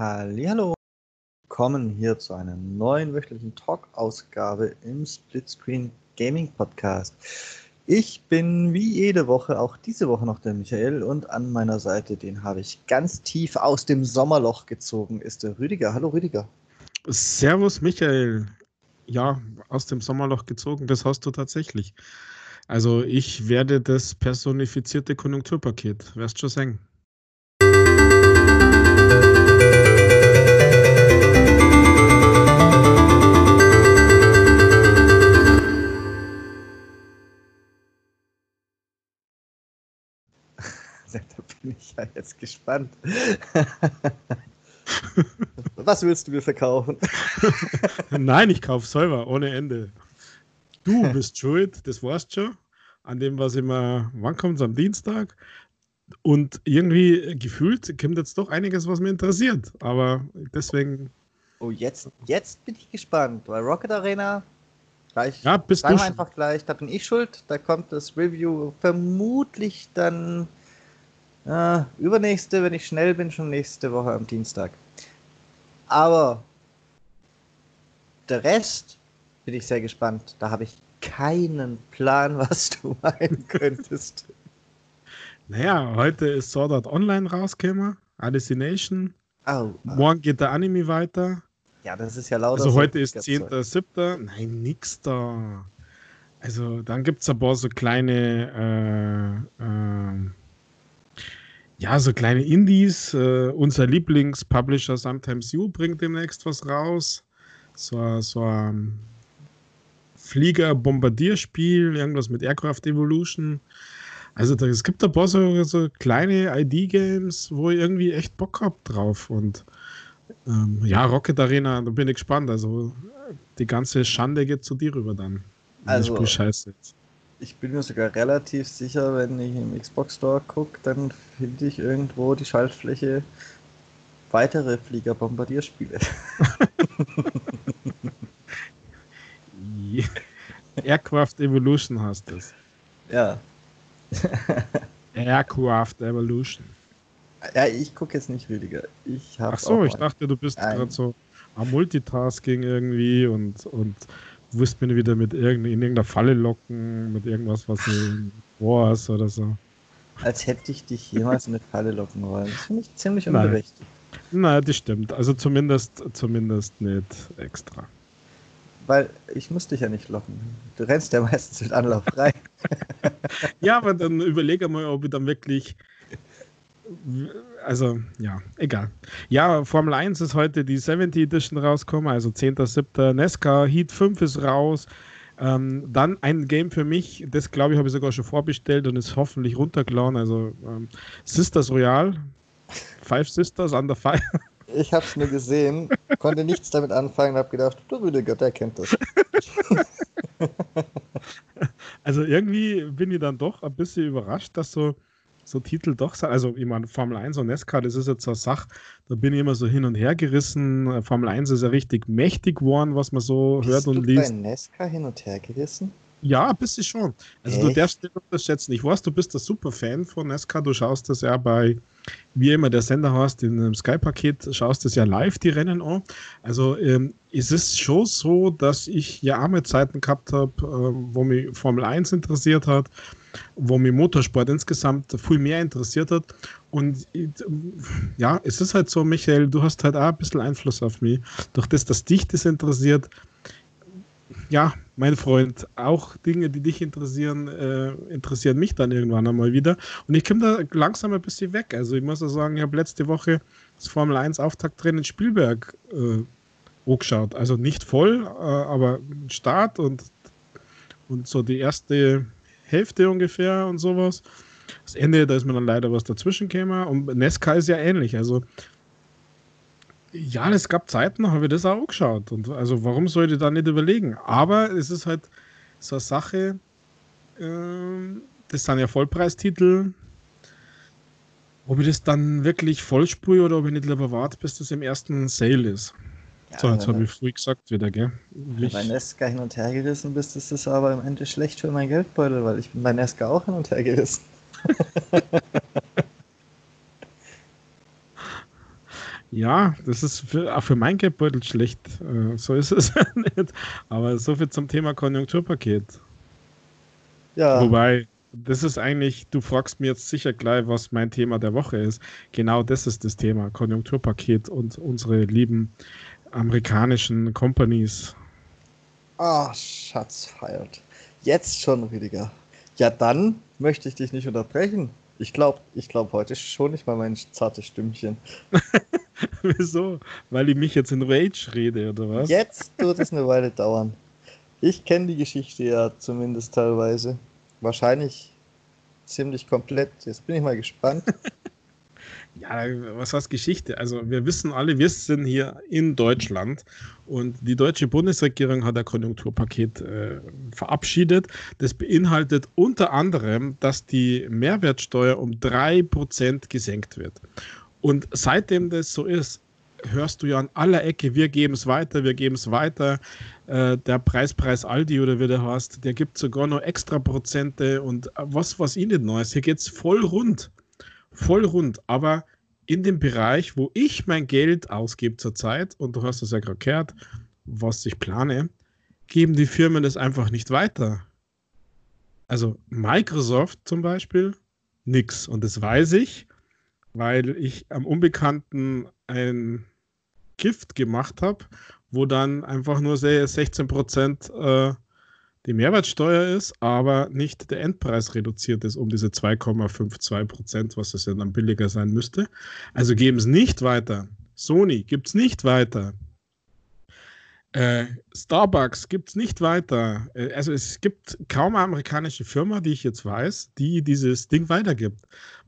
Hallo, willkommen hier zu einer neuen wöchentlichen Talk-Ausgabe im Splitscreen Gaming Podcast. Ich bin wie jede Woche, auch diese Woche noch der Michael und an meiner Seite, den habe ich ganz tief aus dem Sommerloch gezogen, ist der Rüdiger. Hallo Rüdiger. Servus Michael. Ja, aus dem Sommerloch gezogen, das hast du tatsächlich. Also ich werde das personifizierte Konjunkturpaket, wirst schon sagen. bin ich ja jetzt gespannt. Was willst du mir verkaufen? Nein, ich kaufe selber, ohne Ende. Du bist schuld, das weißt schon. An dem, was immer, wann kommt es am Dienstag? Und irgendwie gefühlt kommt jetzt doch einiges, was mich interessiert. Aber deswegen. Oh, jetzt, jetzt bin ich gespannt, weil Rocket Arena, gleich, ja, bist sagen du einfach gleich, da bin ich schuld. Da kommt das Review vermutlich dann äh, übernächste, wenn ich schnell bin, schon nächste Woche am Dienstag. Aber der Rest bin ich sehr gespannt. Da habe ich keinen Plan, was du meinen könntest. Naja, heute ist Sword Art Online rausgekommen, Hallucination. Oh, oh. Morgen geht der Anime weiter. Ja, das ist ja lauter. Also so heute ist Zeug. 10.7. Nein, nix da. Also dann gibt es ein paar so kleine, äh, äh, ja, so kleine Indies. Äh, unser Lieblingspublisher Sometimes You bringt demnächst was raus. So, so ein Flieger-Bombardierspiel, irgendwas mit Aircraft Evolution. Also da, es gibt ein paar so, so kleine ID-Games, wo ich irgendwie echt Bock hab drauf. Und ähm, ja, Rocket Arena, da bin ich gespannt. Also die ganze Schande geht zu dir rüber dann. Also- Spiel scheiße ist. Ich bin mir sogar relativ sicher, wenn ich im Xbox Store gucke, dann finde ich irgendwo die Schaltfläche weitere Flieger-Bombardierspiele. Aircraft Evolution heißt das. ja. Aircraft Evolution. Ja, ich gucke jetzt nicht Rüdiger. Ich Ach so, ich dachte, du bist gerade so am Multitasking irgendwie und, und wirst mir wieder mit irgend, in irgendeiner Falle locken, mit irgendwas, was du vorhast oder so. als hätte ich dich jemals in eine Falle locken wollen. Das finde ich ziemlich Nein. unberechtigt. Na, das stimmt. Also zumindest, zumindest nicht extra. Weil ich muss dich ja nicht locken. Du rennst ja meistens mit Anlauf rein. Ja, aber dann überlege mal, ob ich dann wirklich. Also, ja, egal. Ja, Formel 1 ist heute die 70 Edition rausgekommen, also 10.7. Nesca Heat 5 ist raus. Ähm, dann ein Game für mich, das glaube ich, habe ich sogar schon vorbestellt und ist hoffentlich runtergeladen. Also ähm, Sisters Royal, Five Sisters Under Fire. Ich habe es nur gesehen, konnte nichts damit anfangen und habe gedacht, du Rüdiger, der kennt das. Also irgendwie bin ich dann doch ein bisschen überrascht, dass so, so Titel doch sind. Also ich meine, Formel 1 und NASCAR, das ist jetzt so eine Sache, da bin ich immer so hin und her gerissen. Formel 1 ist ja richtig mächtig geworden, was man so hört Bist du und bei liest. Nesca hin und her gerissen? Ja, ein bisschen schon. Also du Echt? darfst nicht unterschätzen. Ich weiß, du bist ein super Fan von NASCAR. Du schaust das ja bei, wie immer der Sender hast, in einem Sky-Paket, schaust das ja live, die Rennen an. Also ähm, es ist schon so, dass ich ja arme Zeiten gehabt habe, ähm, wo mich Formel 1 interessiert hat, wo mich Motorsport insgesamt viel mehr interessiert hat. Und ja, es ist halt so, Michael, du hast halt auch ein bisschen Einfluss auf mich. Durch das, dass dich das interessiert, ja, mein Freund, auch Dinge, die dich interessieren, äh, interessieren mich dann irgendwann einmal wieder. Und ich komme da langsam ein bisschen weg. Also ich muss ja sagen, ich habe letzte Woche das Formel 1 Auftaktrennen in Spielberg äh, angeschaut. Also nicht voll, äh, aber Start und, und so die erste Hälfte ungefähr und sowas. Das Ende, da ist mir dann leider was dazwischen gekommen. Und Nesca ist ja ähnlich. Also ja, es gab Zeiten, habe ich das auch geschaut. Und also warum sollte ich da nicht überlegen? Aber es ist halt so eine Sache, ähm, das sind ja Vollpreistitel. Ob ich das dann wirklich voll spüre oder ob ich nicht lieber warte, bis das im ersten Sale ist. So, jetzt habe ich früh gesagt wieder, gell? wenn du bei Nesca hin und her gerissen bist, ist das aber am Ende schlecht für meinen Geldbeutel, weil ich bin bei Nesca auch hin und her gerissen. Ja, das ist für, auch für mein Geldbeutel schlecht. Äh, so ist es nicht. Aber so viel zum Thema Konjunkturpaket. Ja. Wobei, das ist eigentlich, du fragst mir jetzt sicher gleich, was mein Thema der Woche ist. Genau das ist das Thema, Konjunkturpaket und unsere lieben amerikanischen Companies. Ah, Schatz feiert. Jetzt schon, Rüdiger. Ja, dann möchte ich dich nicht unterbrechen. Ich glaube, ich glaube heute schon nicht mal mein zartes Stimmchen. Wieso? Weil ich mich jetzt in Rage rede, oder was? Jetzt wird es eine Weile dauern. Ich kenne die Geschichte ja zumindest teilweise. Wahrscheinlich ziemlich komplett. Jetzt bin ich mal gespannt. ja, was heißt Geschichte? Also wir wissen alle, wir sind hier in Deutschland und die deutsche Bundesregierung hat ein Konjunkturpaket äh, verabschiedet. Das beinhaltet unter anderem, dass die Mehrwertsteuer um 3% gesenkt wird. Und seitdem das so ist, hörst du ja an aller Ecke, wir geben es weiter, wir geben es weiter. Äh, der Preispreis Aldi oder wie der heißt, der gibt sogar noch extra Prozente und was, was ich nicht Neues. Hier geht es voll rund. Voll rund. Aber in dem Bereich, wo ich mein Geld ausgebe zurzeit, und du hast es ja gerade gehört, was ich plane, geben die Firmen das einfach nicht weiter. Also Microsoft zum Beispiel, nix. Und das weiß ich, weil ich am Unbekannten ein Gift gemacht habe, wo dann einfach nur 16 Prozent äh, die Mehrwertsteuer ist, aber nicht der Endpreis reduziert ist um diese 2,52 Prozent, was es ja dann billiger sein müsste. Also geben es nicht weiter. Sony gibt es nicht weiter. Äh, Starbucks gibt es nicht weiter. Äh, also es gibt kaum eine amerikanische Firma, die ich jetzt weiß, die dieses Ding weitergibt.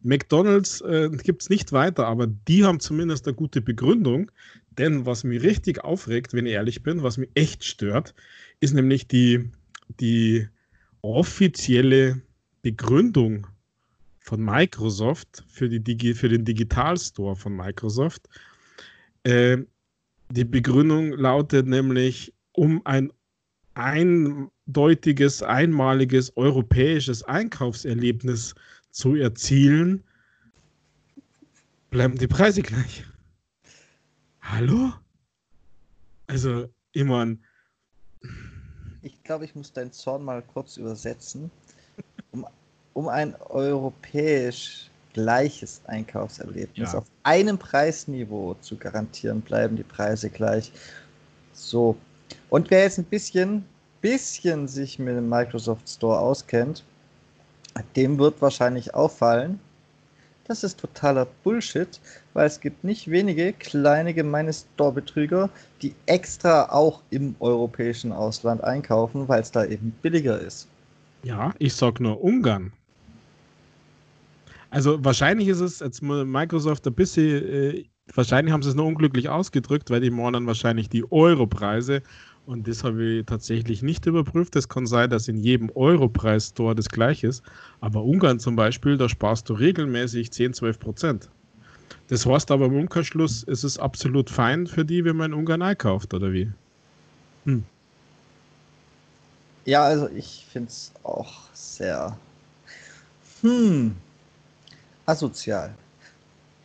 McDonald's äh, gibt es nicht weiter, aber die haben zumindest eine gute Begründung. Denn was mich richtig aufregt, wenn ich ehrlich bin, was mich echt stört, ist nämlich die, die offizielle Begründung von Microsoft für, die Digi für den Digital Store von Microsoft. Äh, die Begründung lautet nämlich, um ein eindeutiges, einmaliges europäisches Einkaufserlebnis zu erzielen, bleiben die Preise gleich. Hallo? Also, ich meine. Ich glaube, ich muss deinen Zorn mal kurz übersetzen. Um, um ein europäisch gleiches Einkaufserlebnis. Ja. Auf einem Preisniveau zu garantieren, bleiben die Preise gleich. So. Und wer jetzt ein bisschen, bisschen sich mit dem Microsoft Store auskennt, dem wird wahrscheinlich auffallen, das ist totaler Bullshit, weil es gibt nicht wenige kleine gemeine Store-Betrüger, die extra auch im europäischen Ausland einkaufen, weil es da eben billiger ist. Ja, ich sag nur Ungarn. Also wahrscheinlich ist es jetzt Microsoft ein bisschen, äh, wahrscheinlich haben sie es nur unglücklich ausgedrückt, weil die morgen wahrscheinlich die Euro-Preise und das habe ich tatsächlich nicht überprüft. Es kann sein, dass in jedem Euro-Preis-Store das gleiche ist. Aber Ungarn zum Beispiel, da sparst du regelmäßig 10, 12 Prozent. Das heißt aber im Umkehrschluss, ist es absolut fein für die, wenn man in Ungarn einkauft, oder wie? Hm. Ja, also ich finde es auch sehr. Hm asozial.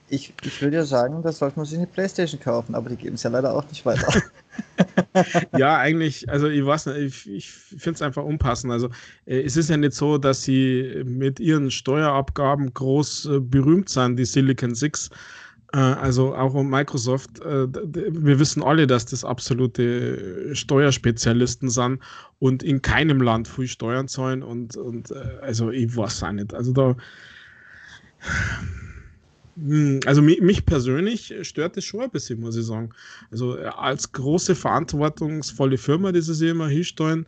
Ich, ich würde ja sagen, das sollte man sich eine Playstation kaufen, aber die geben es ja leider auch nicht weiter. ja, eigentlich, also ich weiß nicht, ich, ich finde es einfach unpassend. Also äh, es ist ja nicht so, dass sie mit ihren Steuerabgaben groß äh, berühmt sind, die Silicon Six. Äh, also auch um Microsoft, äh, wir wissen alle, dass das absolute Steuerspezialisten sind und in keinem Land viel Steuern zahlen und, und äh, also ich weiß auch nicht. Also da also mich persönlich stört das schon ein bisschen, muss ich sagen. Also äh, als große verantwortungsvolle Firma, die sie immer hinstellen,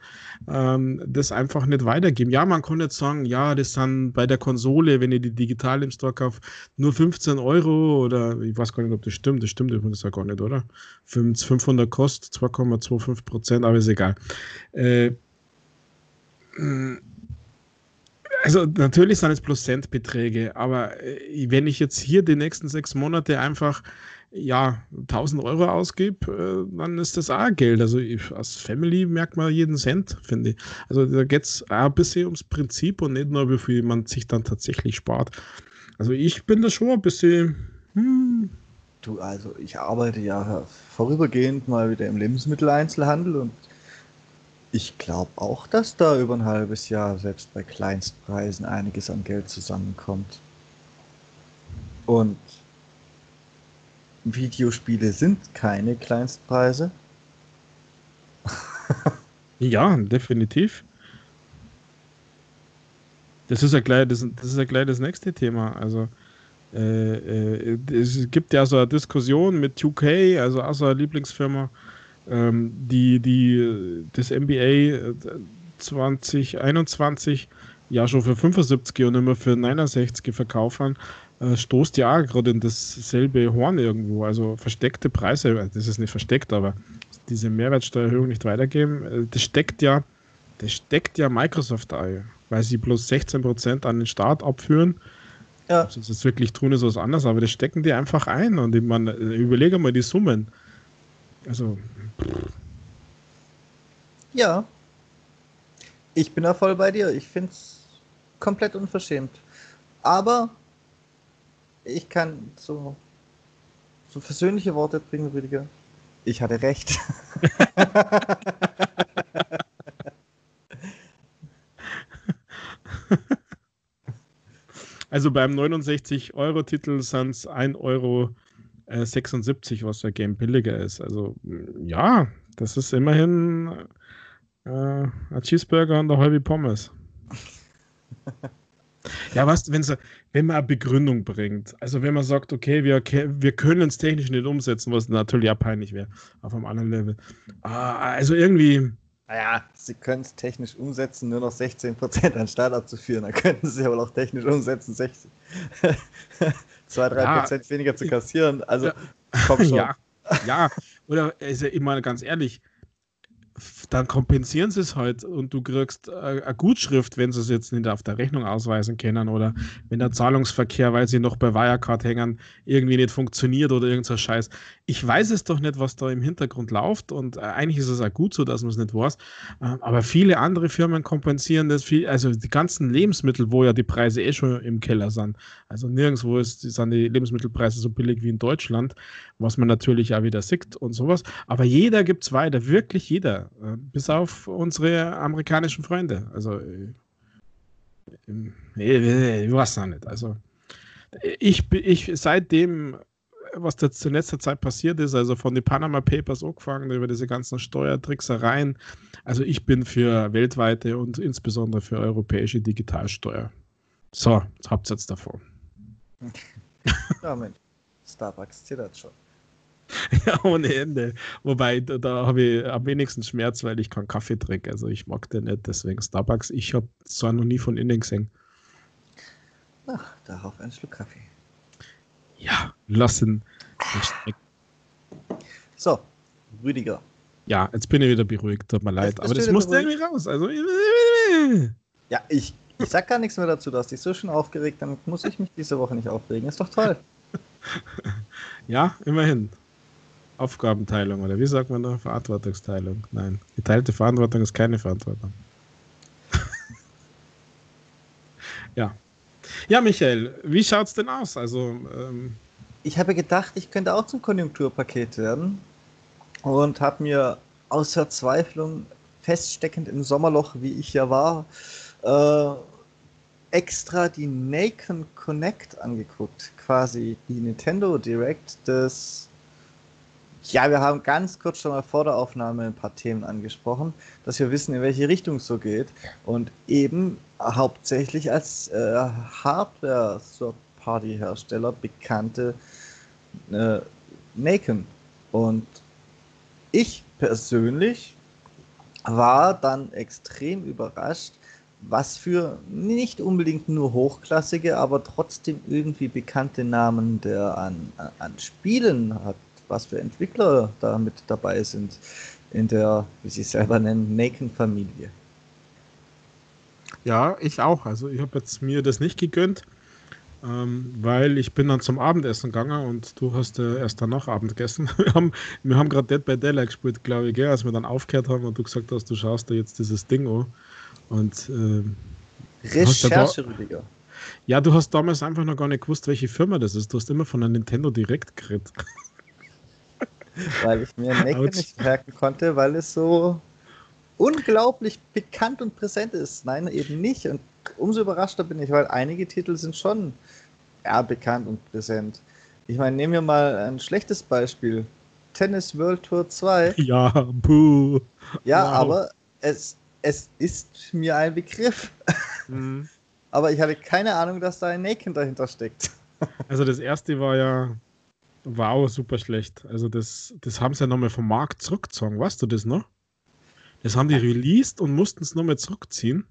ähm, das einfach nicht weitergeben. Ja, man kann jetzt sagen, ja, das sind bei der Konsole, wenn ihr die digital im Store kauft, nur 15 Euro oder ich weiß gar nicht, ob das stimmt. Das stimmt übrigens auch gar nicht, oder? 500 kostet 2,25 Prozent, aber ist egal. Äh, hm, also natürlich sind es Prozentbeträge, aber äh, wenn ich jetzt hier die nächsten sechs Monate einfach ja 1000 Euro ausgebe, äh, dann ist das auch Geld. Also ich, als Family merkt man jeden Cent, finde ich. Also da geht es ein bisschen ums Prinzip und nicht nur, wie viel man sich dann tatsächlich spart. Also ich bin da schon ein bisschen. Hm, du, also ich arbeite ja vorübergehend mal wieder im Lebensmitteleinzelhandel und ich glaube auch, dass da über ein halbes Jahr selbst bei Kleinstpreisen einiges an Geld zusammenkommt. Und Videospiele sind keine Kleinstpreise. ja, definitiv. Das ist ja gleich das, das, ist ja gleich das nächste Thema. Also äh, äh, es gibt ja so eine Diskussion mit 2K, also eine Lieblingsfirma, ähm, die, die das NBA 2021 ja schon für 75 und immer für 69 verkaufen, äh, stoßt ja gerade in dasselbe Horn irgendwo. Also versteckte Preise, äh, das ist nicht versteckt, aber diese Mehrwertsteuererhöhung nicht weitergeben, äh, das steckt ja, das steckt ja Microsoft ein, weil sie bloß 16% an den Staat abführen. Ja. Sie das wirklich tun, ist was anderes, aber das stecken die einfach ein und ich meine, überlege mal die Summen. Also. Ja. Ich bin da voll bei dir. Ich finde es komplett unverschämt. Aber ich kann so, so persönliche Worte bringen, Rüdiger. Ich hatte recht. also beim 69-Euro-Titel sind es 1,76 Euro, äh, was der Game billiger ist. Also ja, das ist immerhin äh, ein Cheeseburger und eine halbe Pommes. Ja, was, wenn, wenn man eine Begründung bringt, also wenn man sagt, okay, wir, wir können es technisch nicht umsetzen, was natürlich auch peinlich wäre, auf einem anderen Level. Ah, also irgendwie. Naja, sie können es technisch umsetzen, nur noch 16% an Start abzuführen. Dann könnten sie aber auch technisch umsetzen, 60, 2-3% ja, weniger zu kassieren. Also, ja, komm schon. Ja, ja. oder also, ich meine ganz ehrlich, dann kompensieren sie es halt und du kriegst äh, eine Gutschrift, wenn sie es jetzt nicht auf der Rechnung ausweisen können oder wenn der Zahlungsverkehr, weil sie noch bei Wirecard hängen, irgendwie nicht funktioniert oder irgendein so Scheiß. Ich weiß es doch nicht, was da im Hintergrund läuft und äh, eigentlich ist es auch gut so, dass man es nicht weiß. Äh, aber viele andere Firmen kompensieren das viel, also die ganzen Lebensmittel, wo ja die Preise eh schon im Keller sind. Also nirgendwo ist, sind die Lebensmittelpreise so billig wie in Deutschland, was man natürlich auch wieder sieht und sowas. Aber jeder gibt es weiter, wirklich jeder. Äh, bis auf unsere amerikanischen Freunde. Also, ich, ich weiß noch nicht. Also, ich, ich seitdem, was da zu letzter Zeit passiert ist, also von den Panama Papers angefangen, über diese ganzen Steuertricksereien, also ich bin für weltweite und insbesondere für europäische Digitalsteuer. So, jetzt habt ihr jetzt davon. Ja. Starbucks zittert schon. Ja, ohne Ende. Wobei, da, da habe ich am wenigsten Schmerz, weil ich keinen Kaffee trinke. Also ich mag den nicht, deswegen Starbucks. Ich habe zwar noch nie von innen gesehen. Ach, darauf ein Schluck Kaffee. Ja, lassen. So, Rüdiger. Ja, jetzt bin ich wieder beruhigt, tut mir leid. Aber das musste irgendwie raus. Also, ja, ich, ich sag gar nichts mehr dazu. Du hast dich so schön aufgeregt, dann muss ich mich diese Woche nicht aufregen. Ist doch toll. ja, immerhin. Aufgabenteilung oder wie sagt man da? Verantwortungsteilung. Nein, geteilte Verantwortung ist keine Verantwortung. ja. Ja, Michael, wie schaut's denn aus? Also, ähm, ich habe gedacht, ich könnte auch zum Konjunkturpaket werden und habe mir aus Verzweiflung feststeckend im Sommerloch, wie ich ja war, äh, extra die Nakon Connect angeguckt, quasi die Nintendo Direct des ja, wir haben ganz kurz schon mal vor der Aufnahme ein paar Themen angesprochen, dass wir wissen, in welche Richtung es so geht. Und eben hauptsächlich als äh, Hardware-Third-Party-Hersteller bekannte äh, Naken. Und ich persönlich war dann extrem überrascht, was für nicht unbedingt nur hochklassige, aber trotzdem irgendwie bekannte Namen der an, an Spielen hat was für Entwickler da mit dabei sind in der, wie sie es selber nennen, Naken-Familie. Ja, ich auch. Also ich habe jetzt mir das nicht gegönnt, ähm, weil ich bin dann zum Abendessen gegangen und du hast äh, erst danach Abend gegessen. Wir haben, wir haben gerade Dead by Daylight gespielt, glaube ich, gell, als wir dann aufgehört haben und du gesagt hast, du schaust da jetzt dieses Ding an. Und äh, Recherche, Rüdiger. Ja, du hast damals einfach noch gar nicht gewusst, welche Firma das ist. Du hast immer von der Nintendo Direct geredet. Weil ich mir Naked nicht merken konnte, weil es so unglaublich bekannt und präsent ist. Nein, eben nicht. Und umso überraschter bin ich, weil einige Titel sind schon ja, bekannt und präsent. Ich meine, nehmen wir mal ein schlechtes Beispiel. Tennis World Tour 2. Ja, puh. Ja, wow. aber es, es ist mir ein Begriff. Mhm. aber ich hatte keine Ahnung, dass da ein Naken dahinter steckt. also das erste war ja wow, super schlecht. Also das, das haben sie ja nochmal vom Markt zurückgezogen. Weißt du das noch? Das haben die released und mussten es nochmal zurückziehen.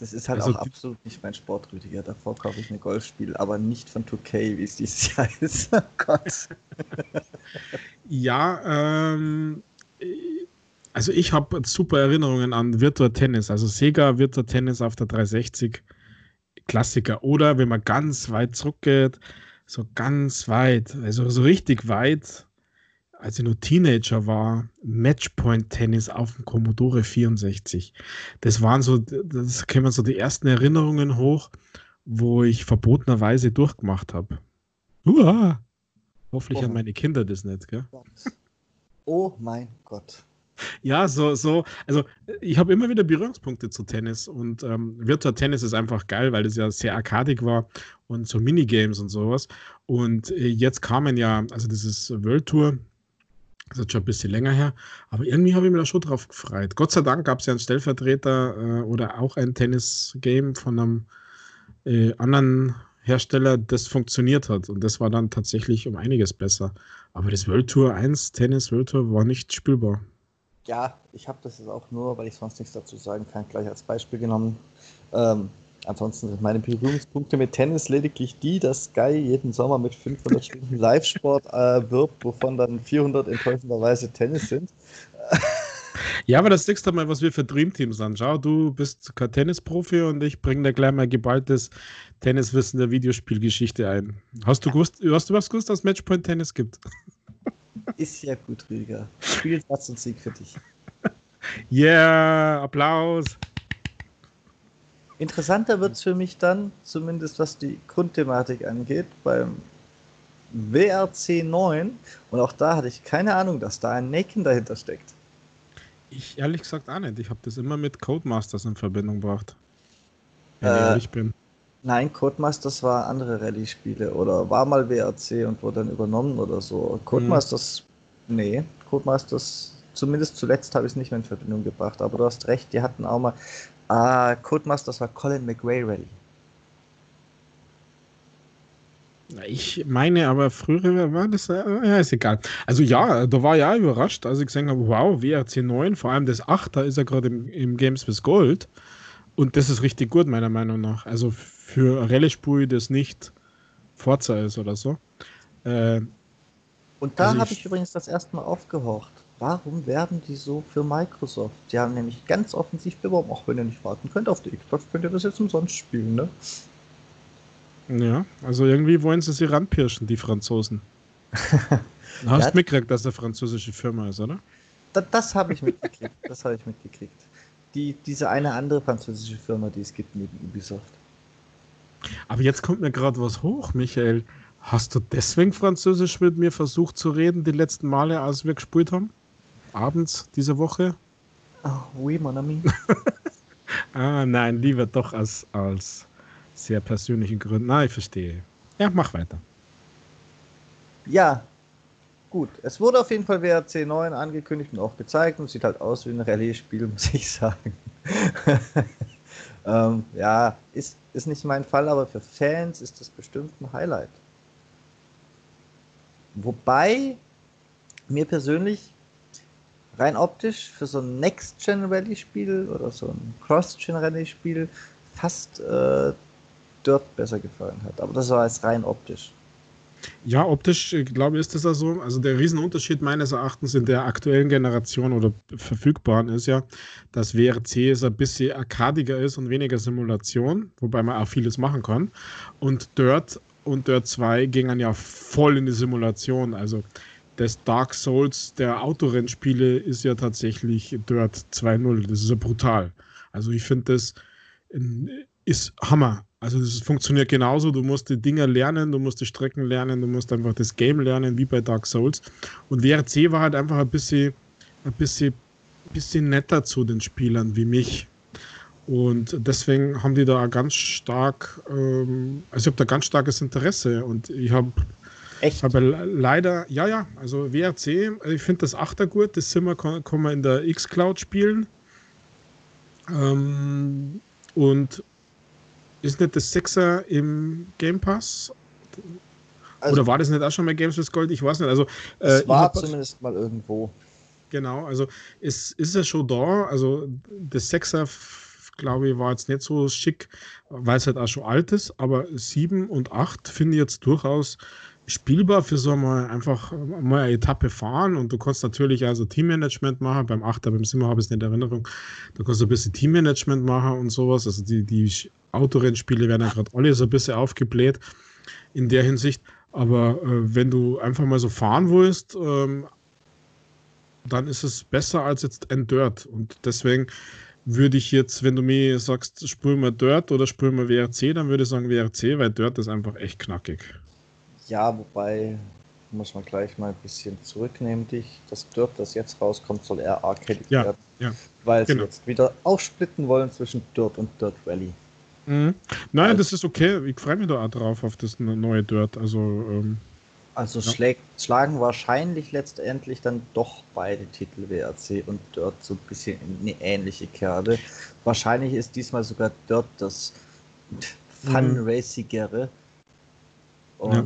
Das ist halt also auch absolut nicht mein Sport, Rüdiger. Davor kaufe ich ein Golfspiel, aber nicht von 2K, wie es dieses Jahr ist. Oh Gott. ja, ähm, also ich habe super Erinnerungen an Virtua Tennis, also Sega Virtua Tennis auf der 360 Klassiker. Oder wenn man ganz weit zurückgeht, so ganz weit, also so richtig weit, als ich nur Teenager war, Matchpoint-Tennis auf dem Commodore 64. Das waren so, das kämen so die ersten Erinnerungen hoch, wo ich verbotenerweise durchgemacht habe. Hoffentlich oh. haben meine Kinder das nicht, gell? Oh mein Gott. Ja, so, so, also ich habe immer wieder Berührungspunkte zu Tennis und ähm, Virtual Tennis ist einfach geil, weil es ja sehr arkadig war und so Minigames und sowas. Und äh, jetzt kamen ja, also dieses World Tour, das ist schon ein bisschen länger her, aber irgendwie habe ich mir da schon drauf gefreut. Gott sei Dank gab es ja einen Stellvertreter äh, oder auch ein Tennis-Game von einem äh, anderen Hersteller, das funktioniert hat. Und das war dann tatsächlich um einiges besser. Aber das World Tour 1 Tennis World Tour war nicht spielbar. Ja, ich habe das jetzt auch nur, weil ich sonst nichts dazu sagen kann, gleich als Beispiel genommen. Ähm, Ansonsten sind meine Berührungspunkte mit Tennis lediglich die, dass Sky jeden Sommer mit 500 Stunden Live-Sport äh, wirbt, wovon dann 400 enttäuschenderweise Tennis sind. Ja, aber das siehst du mal, was wir für Dreamteams sind. Schau, du bist kein Tennisprofi und ich bringe da gleich mal geballtes Tenniswissen der Videospielgeschichte ein. Hast du, gewusst, hast du was gewusst, dass Matchpoint Tennis gibt? Ist ja gut, Rüdiger. Spielsatz und Sieg für dich. Yeah, Applaus. Interessanter wird es für mich dann, zumindest was die Grundthematik angeht, beim WRC 9. Und auch da hatte ich keine Ahnung, dass da ein Naken dahinter steckt. Ich ehrlich gesagt auch nicht. Ich habe das immer mit Codemasters in Verbindung gebracht. Wenn äh, ich bin. Nein, Codemasters war andere Rallye-Spiele oder war mal WRC und wurde dann übernommen oder so. Codemasters, hm. nee, Codemasters, zumindest zuletzt habe ich es nicht mehr in Verbindung gebracht, aber du hast recht, die hatten auch mal, Ah, Codemasters war Colin McRae Rally. Ich meine, aber früher war das, äh, ja, ist egal. Also ja, da war ja überrascht, als ich gesehen habe, wow, WRC 9, vor allem das 8, da ist er gerade im, im Games with Gold. Und das ist richtig gut, meiner Meinung nach. Also für Rallye-Spur, das nicht Forza ist oder so. Äh, und da also habe ich, ich übrigens das erste Mal aufgehorcht warum werden die so für Microsoft? Die haben nämlich ganz offensiv beworben, auch wenn ihr nicht warten könnt auf die Xbox, könnt ihr das jetzt umsonst spielen, ne? Ja, also irgendwie wollen sie sie ranpirschen, die Franzosen. Du hast ja, mitgekriegt, dass der französische Firma ist, oder? Da, das habe ich mitgekriegt. das habe ich mitgekriegt. Die, diese eine andere französische Firma, die es gibt neben Ubisoft. Aber jetzt kommt mir gerade was hoch, Michael. Hast du deswegen Französisch mit mir versucht zu reden, die letzten Male, als wir gespielt haben? abends diese Woche? Oh, oui, mon ami. ah, nein, lieber doch als, als sehr persönlichen Gründen. Na, ich verstehe. Ja, mach weiter. Ja, gut. Es wurde auf jeden Fall WRC 9 angekündigt und auch gezeigt und sieht halt aus wie ein Rallye-Spiel, muss ich sagen. ähm, ja, ist, ist nicht mein Fall, aber für Fans ist das bestimmt ein Highlight. Wobei mir persönlich rein optisch für so ein Next-Gen-Rally-Spiel oder so ein Cross-Gen-Rally-Spiel fast äh, Dirt besser gefallen hat. Aber das war jetzt rein optisch. Ja, optisch, ich glaube, ist das also. Also der Riesenunterschied meines Erachtens in der aktuellen Generation oder verfügbaren ist ja, dass WRC ist ein bisschen arkadiger ist und weniger Simulation, wobei man auch vieles machen kann. Und Dirt und Dirt 2 gingen ja voll in die Simulation. Also des Dark Souls der Autorennspiele ist ja tatsächlich Dirt 2.0. Das ist ja brutal. Also ich finde das in, ist Hammer. Also das funktioniert genauso. Du musst die Dinger lernen, du musst die Strecken lernen, du musst einfach das Game lernen, wie bei Dark Souls. Und WRC war halt einfach ein bisschen, ein bisschen, bisschen netter zu den Spielern wie mich. Und deswegen haben die da ganz stark, ähm, also ich habe da ganz starkes Interesse und ich habe Echt? Aber leider, ja, ja, also WRC, also ich finde das Achter gut, das Zimmer kann, kann man in der X-Cloud spielen. Ähm, und ist nicht das Sechser im Game Pass? Also, Oder war das nicht auch schon mal Games with Gold? Ich weiß nicht. Also, äh, es war hab, zumindest mal irgendwo. Genau, also es ist ja schon da. Also das Sechser, glaube ich, war jetzt nicht so schick, weil es halt auch schon alt ist. Aber 7 und 8 finde ich jetzt durchaus spielbar für so mal einfach mal eine Etappe fahren und du kannst natürlich also Teammanagement machen. Beim Achter, beim Simmer habe ich es nicht in Erinnerung. Da kannst du ein bisschen Teammanagement machen und sowas. Also die, die Autorennspiele werden ja gerade alle so ein bisschen aufgebläht in der Hinsicht. Aber äh, wenn du einfach mal so fahren willst, ähm, dann ist es besser als jetzt ein Dirt. Und deswegen würde ich jetzt, wenn du mir sagst, spür mal Dirt oder spür mal WRC, dann würde ich sagen WRC, weil Dirt ist einfach echt knackig. Ja, wobei, muss man gleich mal ein bisschen zurücknehmen, dich. Das Dirt, das jetzt rauskommt, soll eher arcade ja, werden. Ja, weil genau. sie jetzt wieder aufsplitten wollen zwischen Dirt und Dirt Rally. Mhm. Nein, also, das ist okay. Ich freue mich da auch drauf auf das neue Dirt. Also, ähm, also ja. schlägt, schlagen wahrscheinlich letztendlich dann doch beide Titel WRC und Dirt so ein bisschen in eine ähnliche Kerbe. Wahrscheinlich ist diesmal sogar Dirt das Fun-Racigere. Und ja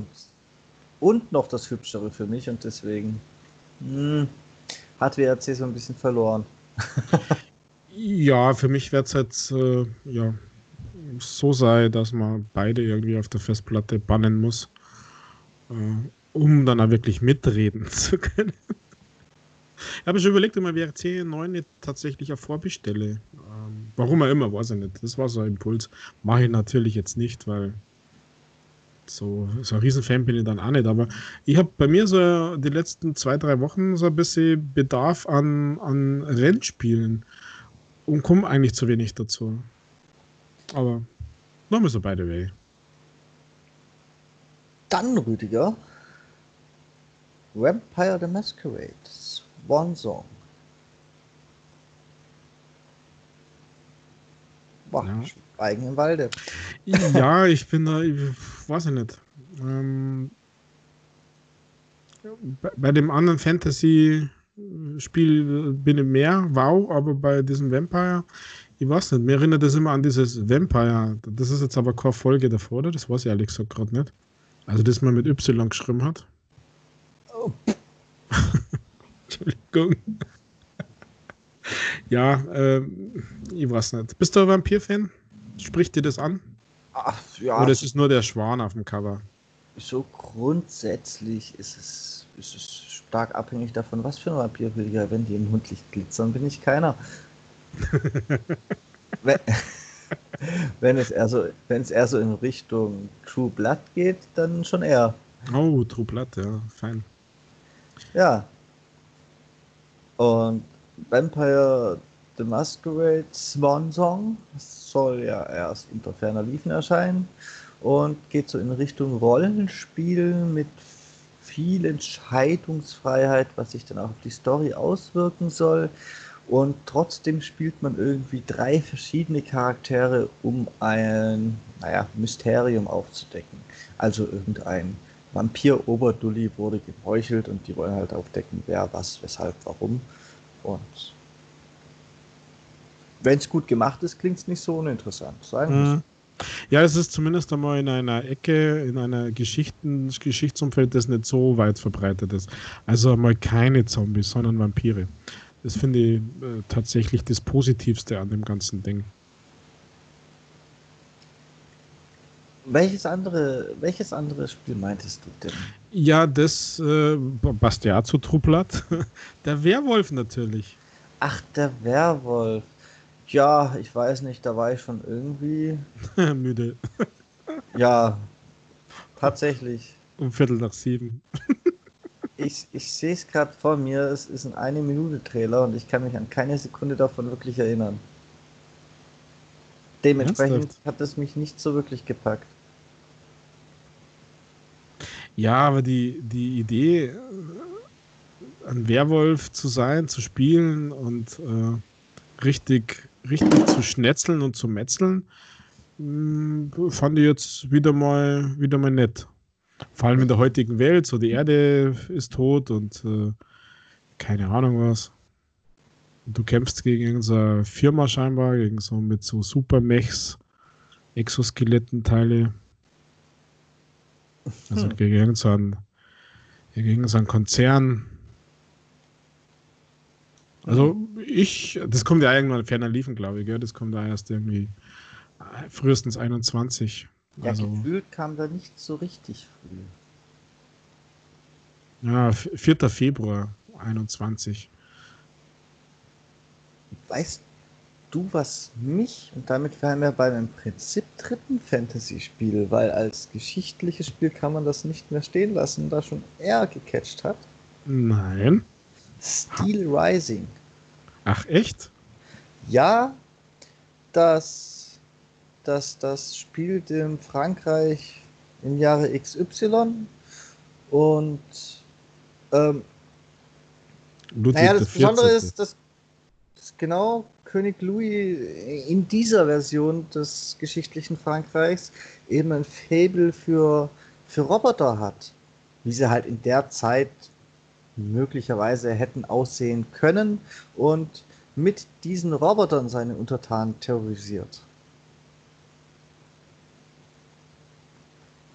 und noch das Hübschere für mich und deswegen mh, hm, hat WRC so ein bisschen verloren. ja, für mich wird es jetzt äh, ja, so sein, dass man beide irgendwie auf der Festplatte bannen muss, äh, um dann auch wirklich mitreden zu können. Ich habe schon überlegt, ob ich WRC 9 nicht tatsächlich auch vorbestelle. Ähm, warum auch immer, weiß ich nicht. Das war so ein Impuls. Mache ich natürlich jetzt nicht, weil so, so ein Riesenfan bin ich dann auch nicht, aber ich habe bei mir so die letzten zwei, drei Wochen so ein bisschen Bedarf an, an Rennspielen und komme eigentlich zu wenig dazu. Aber nochmal so by the way. Dann, Rüdiger, Vampire the Masquerade, Swan Song. Boah, ja. Schweigen im Walde. Ja, ich bin da, ich weiß ich nicht. Ähm, bei, bei, dem anderen Fantasy-Spiel bin ich mehr, wow, aber bei diesem Vampire, ich weiß nicht, mir erinnert das immer an dieses Vampire. Das ist jetzt aber keine Folge davor, oder? Das weiß ich ehrlich gesagt gerade nicht. Also, das man mit Y geschrieben hat. Oh. Entschuldigung. ja, äh, ich weiß nicht. Bist du ein Vampir-Fan? Spricht dir das an? Ach, ja. Oder ist es nur der Schwan auf dem Cover? So grundsätzlich ist es, ist es stark abhängig davon, was für ein Vampir will ja, wenn die im Hundlicht glitzern, bin ich keiner. wenn, wenn, es eher so, wenn es eher so in Richtung True Blood geht, dann schon eher. Oh, True Blood, ja, fein. Ja. Und Vampire The Masquerade Swan Song soll ja erst unter ferner Liefen erscheinen und geht so in Richtung Rollenspiel mit viel Entscheidungsfreiheit, was sich dann auch auf die Story auswirken soll. Und trotzdem spielt man irgendwie drei verschiedene Charaktere, um ein naja, Mysterium aufzudecken. Also irgendein Vampir-Oberdulli wurde gemeuchelt und die wollen halt aufdecken, wer, was, weshalb, warum. Und wenn es gut gemacht ist, klingt es nicht so uninteressant. Sagen mhm. Ja, es ist zumindest einmal in einer Ecke, in einer Geschichten, Geschichtsumfeld, das nicht so weit verbreitet ist. Also mal keine Zombies, sondern Vampire. Das finde ich äh, tatsächlich das Positivste an dem ganzen Ding. Welches andere, welches andere Spiel meintest du denn? Ja, das äh, zu Truplat. Der Werwolf natürlich. Ach, der Werwolf. Ja, ich weiß nicht, da war ich schon irgendwie müde. ja, tatsächlich. Um Viertel nach sieben. Ich ich sehe es gerade vor mir, es ist ein eine Minute Trailer und ich kann mich an keine Sekunde davon wirklich erinnern. Dementsprechend Ernsthaft? hat es mich nicht so wirklich gepackt. Ja, aber die, die Idee, äh, ein Werwolf zu sein, zu spielen und äh, richtig, richtig zu schnetzeln und zu metzeln, mh, hm, fand ich jetzt wieder mal, wieder mal nett. Vor allem in der heutigen Welt, so die Erde ist tot und äh, keine Ahnung was. Du kämpfst gegen irgendeine Firma scheinbar, gegen so mit so Supermechs, Exoskelettenteile. Also hm. gegen irgendeinen, gegen so einen Konzern. Also ich, das kommt ja irgendwann ferner liefen, glaube ich, gell? das kommt da erst irgendwie äh, frühestens 21. Ja, also, gefühlt kam da nicht so richtig früh. Ja, 4. Februar 21. Weißt du, was mich, und damit wären wir bei einem Prinzip dritten Fantasy-Spiel, weil als geschichtliches Spiel kann man das nicht mehr stehen lassen, da schon eher gecatcht hat? Nein. Steel Rising. Ach, echt? Ja, das, das, das spielt in Frankreich im Jahre XY und ähm, naja, das Besondere ist, dass, dass genau König Louis in dieser Version des geschichtlichen Frankreichs eben ein Faible für, für Roboter hat, wie sie halt in der Zeit möglicherweise hätten aussehen können und mit diesen Robotern seine Untertanen terrorisiert.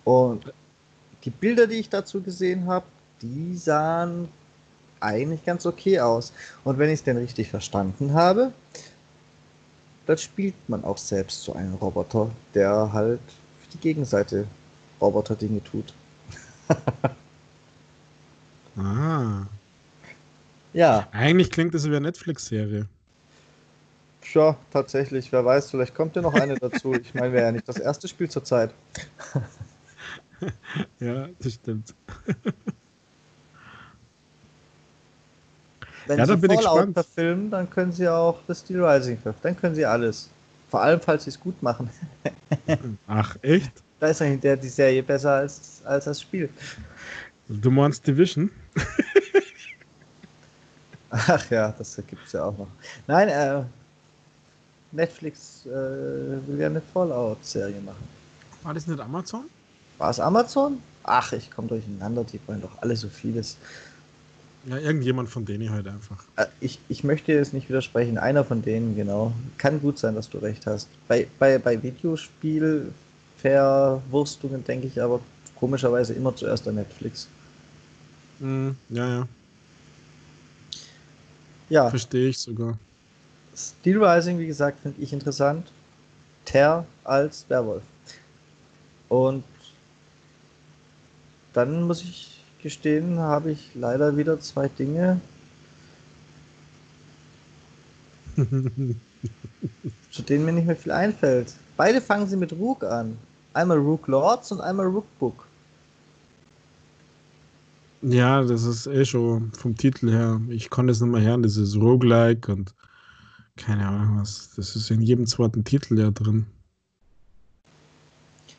Und die Bilder, die ich dazu gesehen habe, die sahen eigentlich ganz okay aus. Und wenn ich es denn richtig verstanden habe, dann spielt man auch selbst so einen Roboter, der halt für die Gegenseite Roboter-Dinge tut. ah. Ja. Eigentlich klingt das wie eine Netflix-Serie. Tja, tatsächlich. Wer weiß, vielleicht kommt ja noch eine dazu. Ich meine, wäre ja nicht das erste Spiel zur Zeit. ja, das stimmt. Wenn ja, Sie Fallout verfilmen, dann können Sie auch das Steel Rising verfilmen. Dann können Sie alles. Vor allem, falls Sie es gut machen. Ach, echt? Da ist eigentlich der, die Serie besser als, als das Spiel. Du meinst Division? Ach ja, das gibt es ja auch noch. Nein, äh, Netflix äh, will ja eine Fallout-Serie machen. War das nicht Amazon? War es Amazon? Ach, ich komme durcheinander, die wollen doch alle so vieles. Ja, irgendjemand von denen halt einfach. Äh, ich, ich möchte jetzt nicht widersprechen, einer von denen, genau. Kann gut sein, dass du recht hast. Bei, bei, bei Videospiel-Verwurstungen denke ich aber komischerweise immer zuerst an Netflix. Mm, ja, ja. Ja. Verstehe ich sogar. Steel Rising, wie gesagt, finde ich interessant. Ter als Werwolf. Und dann muss ich gestehen, habe ich leider wieder zwei Dinge, zu denen mir nicht mehr viel einfällt. Beide fangen sie mit Rook an. Einmal Rook Lords und einmal Rook Book. Ja, das ist eh schon vom Titel her. Ich konnte es nicht mehr hören, das ist Roguelike und keine Ahnung was. Das ist in jedem zweiten Titel ja drin.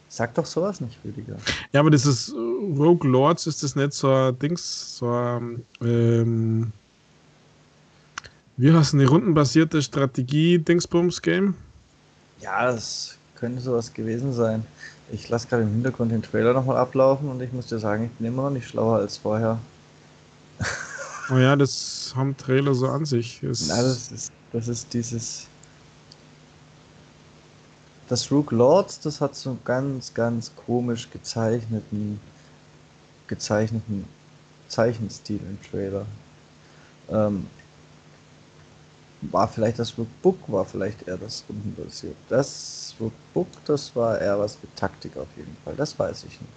Sag doch sowas nicht, Rüdiger. Ja, aber das ist Rogue Lords, ist das nicht so ein Dings, so ein, ähm, wie heißt eine rundenbasierte Strategie-Dingsbums-Game? Ja, das könnte sowas gewesen sein. Ich lasse gerade im Hintergrund den Trailer nochmal ablaufen und ich muss dir sagen, ich bin immer noch nicht schlauer als vorher. Oh ja, das haben Trailer so an sich. Na, das ist, das ist dieses das Rook Lords, das hat so einen ganz, ganz komisch gezeichneten, gezeichneten Zeichenstil im Trailer. Ähm, war vielleicht das Rook Book, war vielleicht eher das rundenbasiert. Das Rook Book, das war eher was mit Taktik auf jeden Fall, das weiß ich nicht.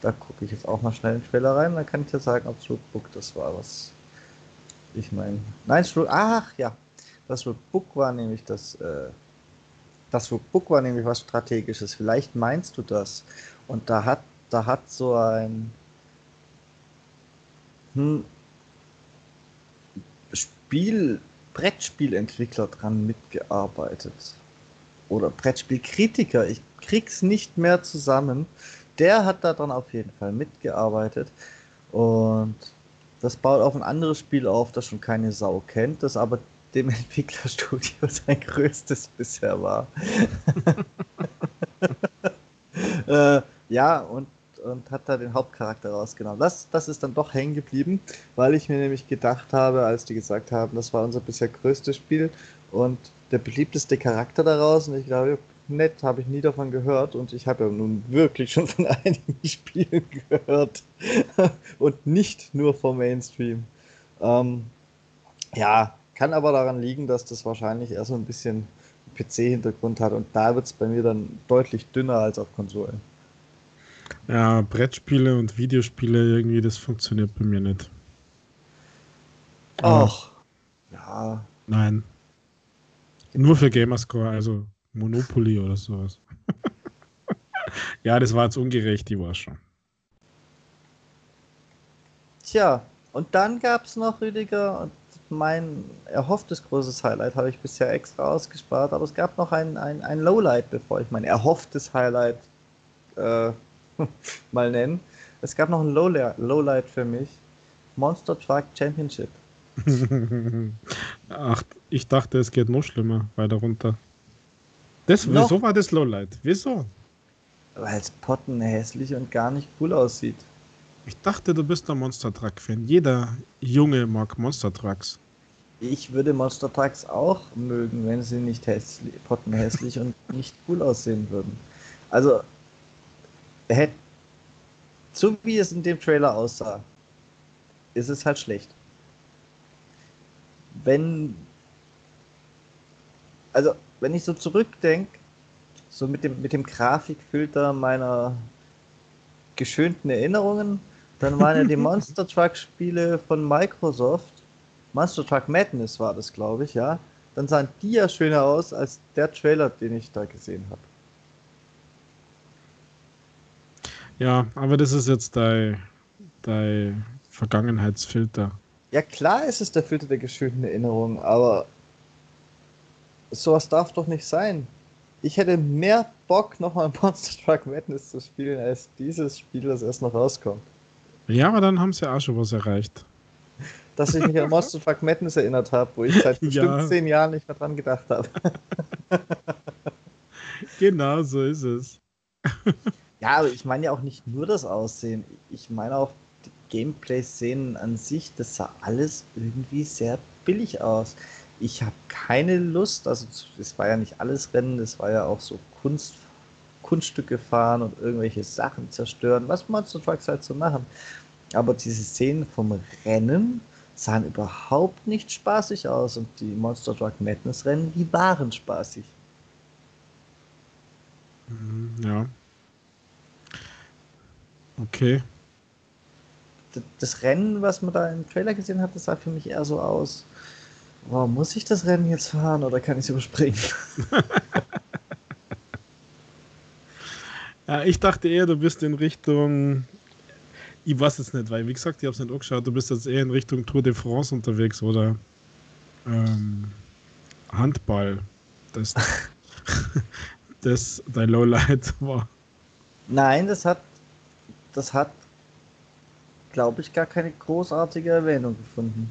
Da gucke ich jetzt auch mal schnell in den Trailer rein, dann kann ich dir sagen, ob das Rook Book das war, was ich meine. Nein, ach ja, das Rook Book war nämlich das äh, das Book war nämlich was Strategisches. Vielleicht meinst du das. Und da hat, da hat so ein hm, Spiel, Brettspielentwickler dran mitgearbeitet. oder Brettspielkritiker, ich krieg's nicht mehr zusammen. Der hat daran auf jeden Fall mitgearbeitet und das baut auf ein anderes Spiel auf, das schon keine Sau kennt, das aber dem Entwicklerstudio sein größtes bisher war. äh, ja, und, und hat da den Hauptcharakter rausgenommen. Das, das ist dann doch hängen geblieben, weil ich mir nämlich gedacht habe, als die gesagt haben, das war unser bisher größtes Spiel und der beliebteste Charakter daraus und ich glaube, nett, habe ich nie davon gehört und ich habe ja nun wirklich schon von einigen Spielen gehört und nicht nur vom Mainstream. Ähm, ja, kann aber daran liegen, dass das wahrscheinlich eher so ein bisschen PC-Hintergrund hat und da wird es bei mir dann deutlich dünner als auf Konsolen. Ja, Brettspiele und Videospiele irgendwie, das funktioniert bei mir nicht. Ach, ja. Nein. Nur für Gamerscore, also Monopoly oder sowas. ja, das war jetzt ungerecht, die war schon. Tja, und dann gab es noch, Rüdiger, und mein erhofftes großes Highlight habe ich bisher extra ausgespart, aber es gab noch ein, ein, ein Lowlight, bevor ich mein erhofftes Highlight äh, mal nenne. Es gab noch ein Lowlight für mich. Monster Truck Championship. Ach, ich dachte, es geht noch schlimmer weiter runter. Das, wieso war das Lowlight? Wieso? Weil es potten hässlich und gar nicht cool aussieht. Ich dachte, du bist ein Monster Truck-Fan. Jeder Junge mag Monster Trucks. Ich würde Monster Trucks auch mögen, wenn sie nicht hässlich, pottenhässlich und nicht cool aussehen würden. Also, hätte, so wie es in dem Trailer aussah, ist es halt schlecht. Wenn, also, wenn ich so zurückdenke, so mit dem, mit dem Grafikfilter meiner geschönten Erinnerungen, dann waren ja die Monster Truck Spiele von Microsoft. Monster Truck Madness war das, glaube ich, ja. Dann sahen die ja schöner aus als der Trailer, den ich da gesehen habe. Ja, aber das ist jetzt dein, dein Vergangenheitsfilter. Ja, klar ist es der Filter der geschönten Erinnerungen, aber sowas darf doch nicht sein. Ich hätte mehr Bock, nochmal Monster Truck Madness zu spielen, als dieses Spiel, das erst noch rauskommt. Ja, aber dann haben sie auch schon was erreicht. Dass ich mich an Monster Truck Madness erinnert habe, wo ich seit bestimmt ja. zehn Jahren nicht mehr dran gedacht habe. genau, so ist es. Ja, aber ich meine ja auch nicht nur das Aussehen. Ich meine auch die Gameplay-Szenen an sich, das sah alles irgendwie sehr billig aus. Ich habe keine Lust, also es war ja nicht alles Rennen, es war ja auch so Kunst, Kunststücke fahren und irgendwelche Sachen zerstören, was Monster Trucks halt so machen. Aber diese Szenen vom Rennen sahen überhaupt nicht spaßig aus und die Monster Truck Madness Rennen, die waren spaßig. Mhm, ja. Okay. Das Rennen, was man da im Trailer gesehen hat, das sah für mich eher so aus. Oh, muss ich das Rennen jetzt fahren oder kann ich es überspringen? Ja, ich dachte eher, du bist in Richtung. Ich weiß es nicht, weil, wie gesagt, ich habe es nicht angeschaut. Du bist jetzt eher in Richtung Tour de France unterwegs oder ähm, Handball. Das, das dein Lowlight war. Nein, das hat, das hat, glaube ich, gar keine großartige Erwähnung gefunden.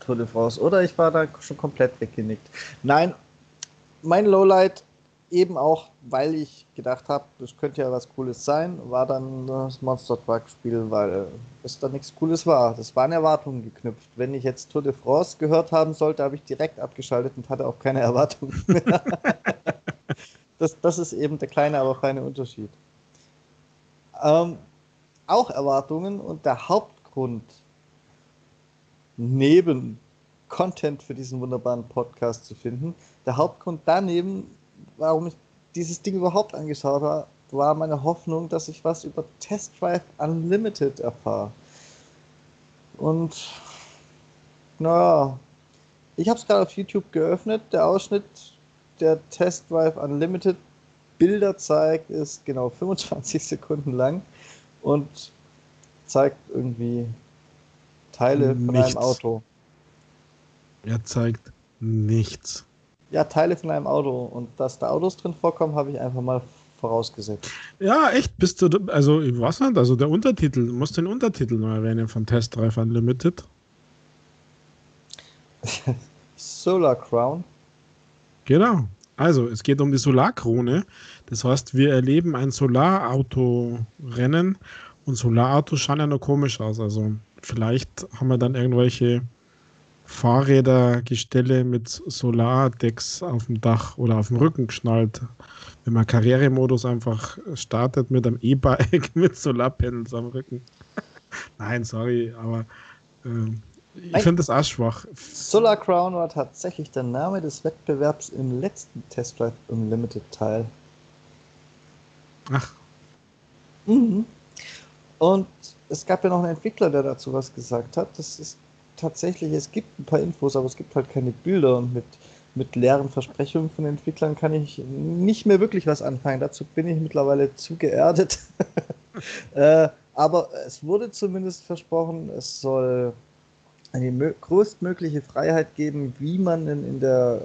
Tour de France. Oder ich war da schon komplett weggenickt. Nein, mein Lowlight eben auch, weil ich gedacht habe, das könnte ja was Cooles sein, war dann das Monster Truck Spiel, weil es da nichts Cooles war. Das waren Erwartungen geknüpft. Wenn ich jetzt Tour de France gehört haben sollte, habe ich direkt abgeschaltet und hatte auch keine Erwartungen mehr. das, das ist eben der kleine, aber feine Unterschied. Ähm, auch Erwartungen und der Hauptgrund neben Content für diesen wunderbaren Podcast zu finden, der Hauptgrund daneben warum ich dieses Ding überhaupt angeschaut habe, war meine Hoffnung, dass ich was über Test Drive Unlimited erfahre. Und naja, ich habe es gerade auf YouTube geöffnet. Der Ausschnitt, der Test Drive Unlimited Bilder zeigt, ist genau 25 Sekunden lang und zeigt irgendwie Teile von nichts. einem Auto. Er zeigt nichts. Ja, Teile von einem Auto. Und dass da Autos drin vorkommen, habe ich einfach mal vorausgesetzt. Ja, echt? Bist du, also weiß nicht, also der Untertitel, du musst den Untertitel noch erwähnen von Test Drive Unlimited. Solar Crown. Genau. Also, es geht um die Solarkrone. Das heißt, wir erleben ein Solarauto-Rennen und Solarautos schauen ja noch komisch aus. Also, vielleicht haben wir dann irgendwelche Fahrrädergestelle mit Solardecks auf dem Dach oder auf dem Rücken geschnallt. Wenn man Karrieremodus einfach startet mit einem E-Bike mit Solarpanels am Rücken. Nein, sorry, aber äh, ich finde das auch schwach. Solar Crown war tatsächlich der Name des Wettbewerbs im letzten Test Drive Unlimited Teil. Ach. Mhm. Und es gab ja noch einen Entwickler, der dazu was gesagt hat. Das ist tatsächlich, es gibt ein paar Infos, aber es gibt halt keine Bilder und mit, mit leeren Versprechungen von Entwicklern kann ich nicht mehr wirklich was anfangen. Dazu bin ich mittlerweile zu geerdet. äh, aber es wurde zumindest versprochen, es soll eine größtmögliche Freiheit geben, wie man in, in der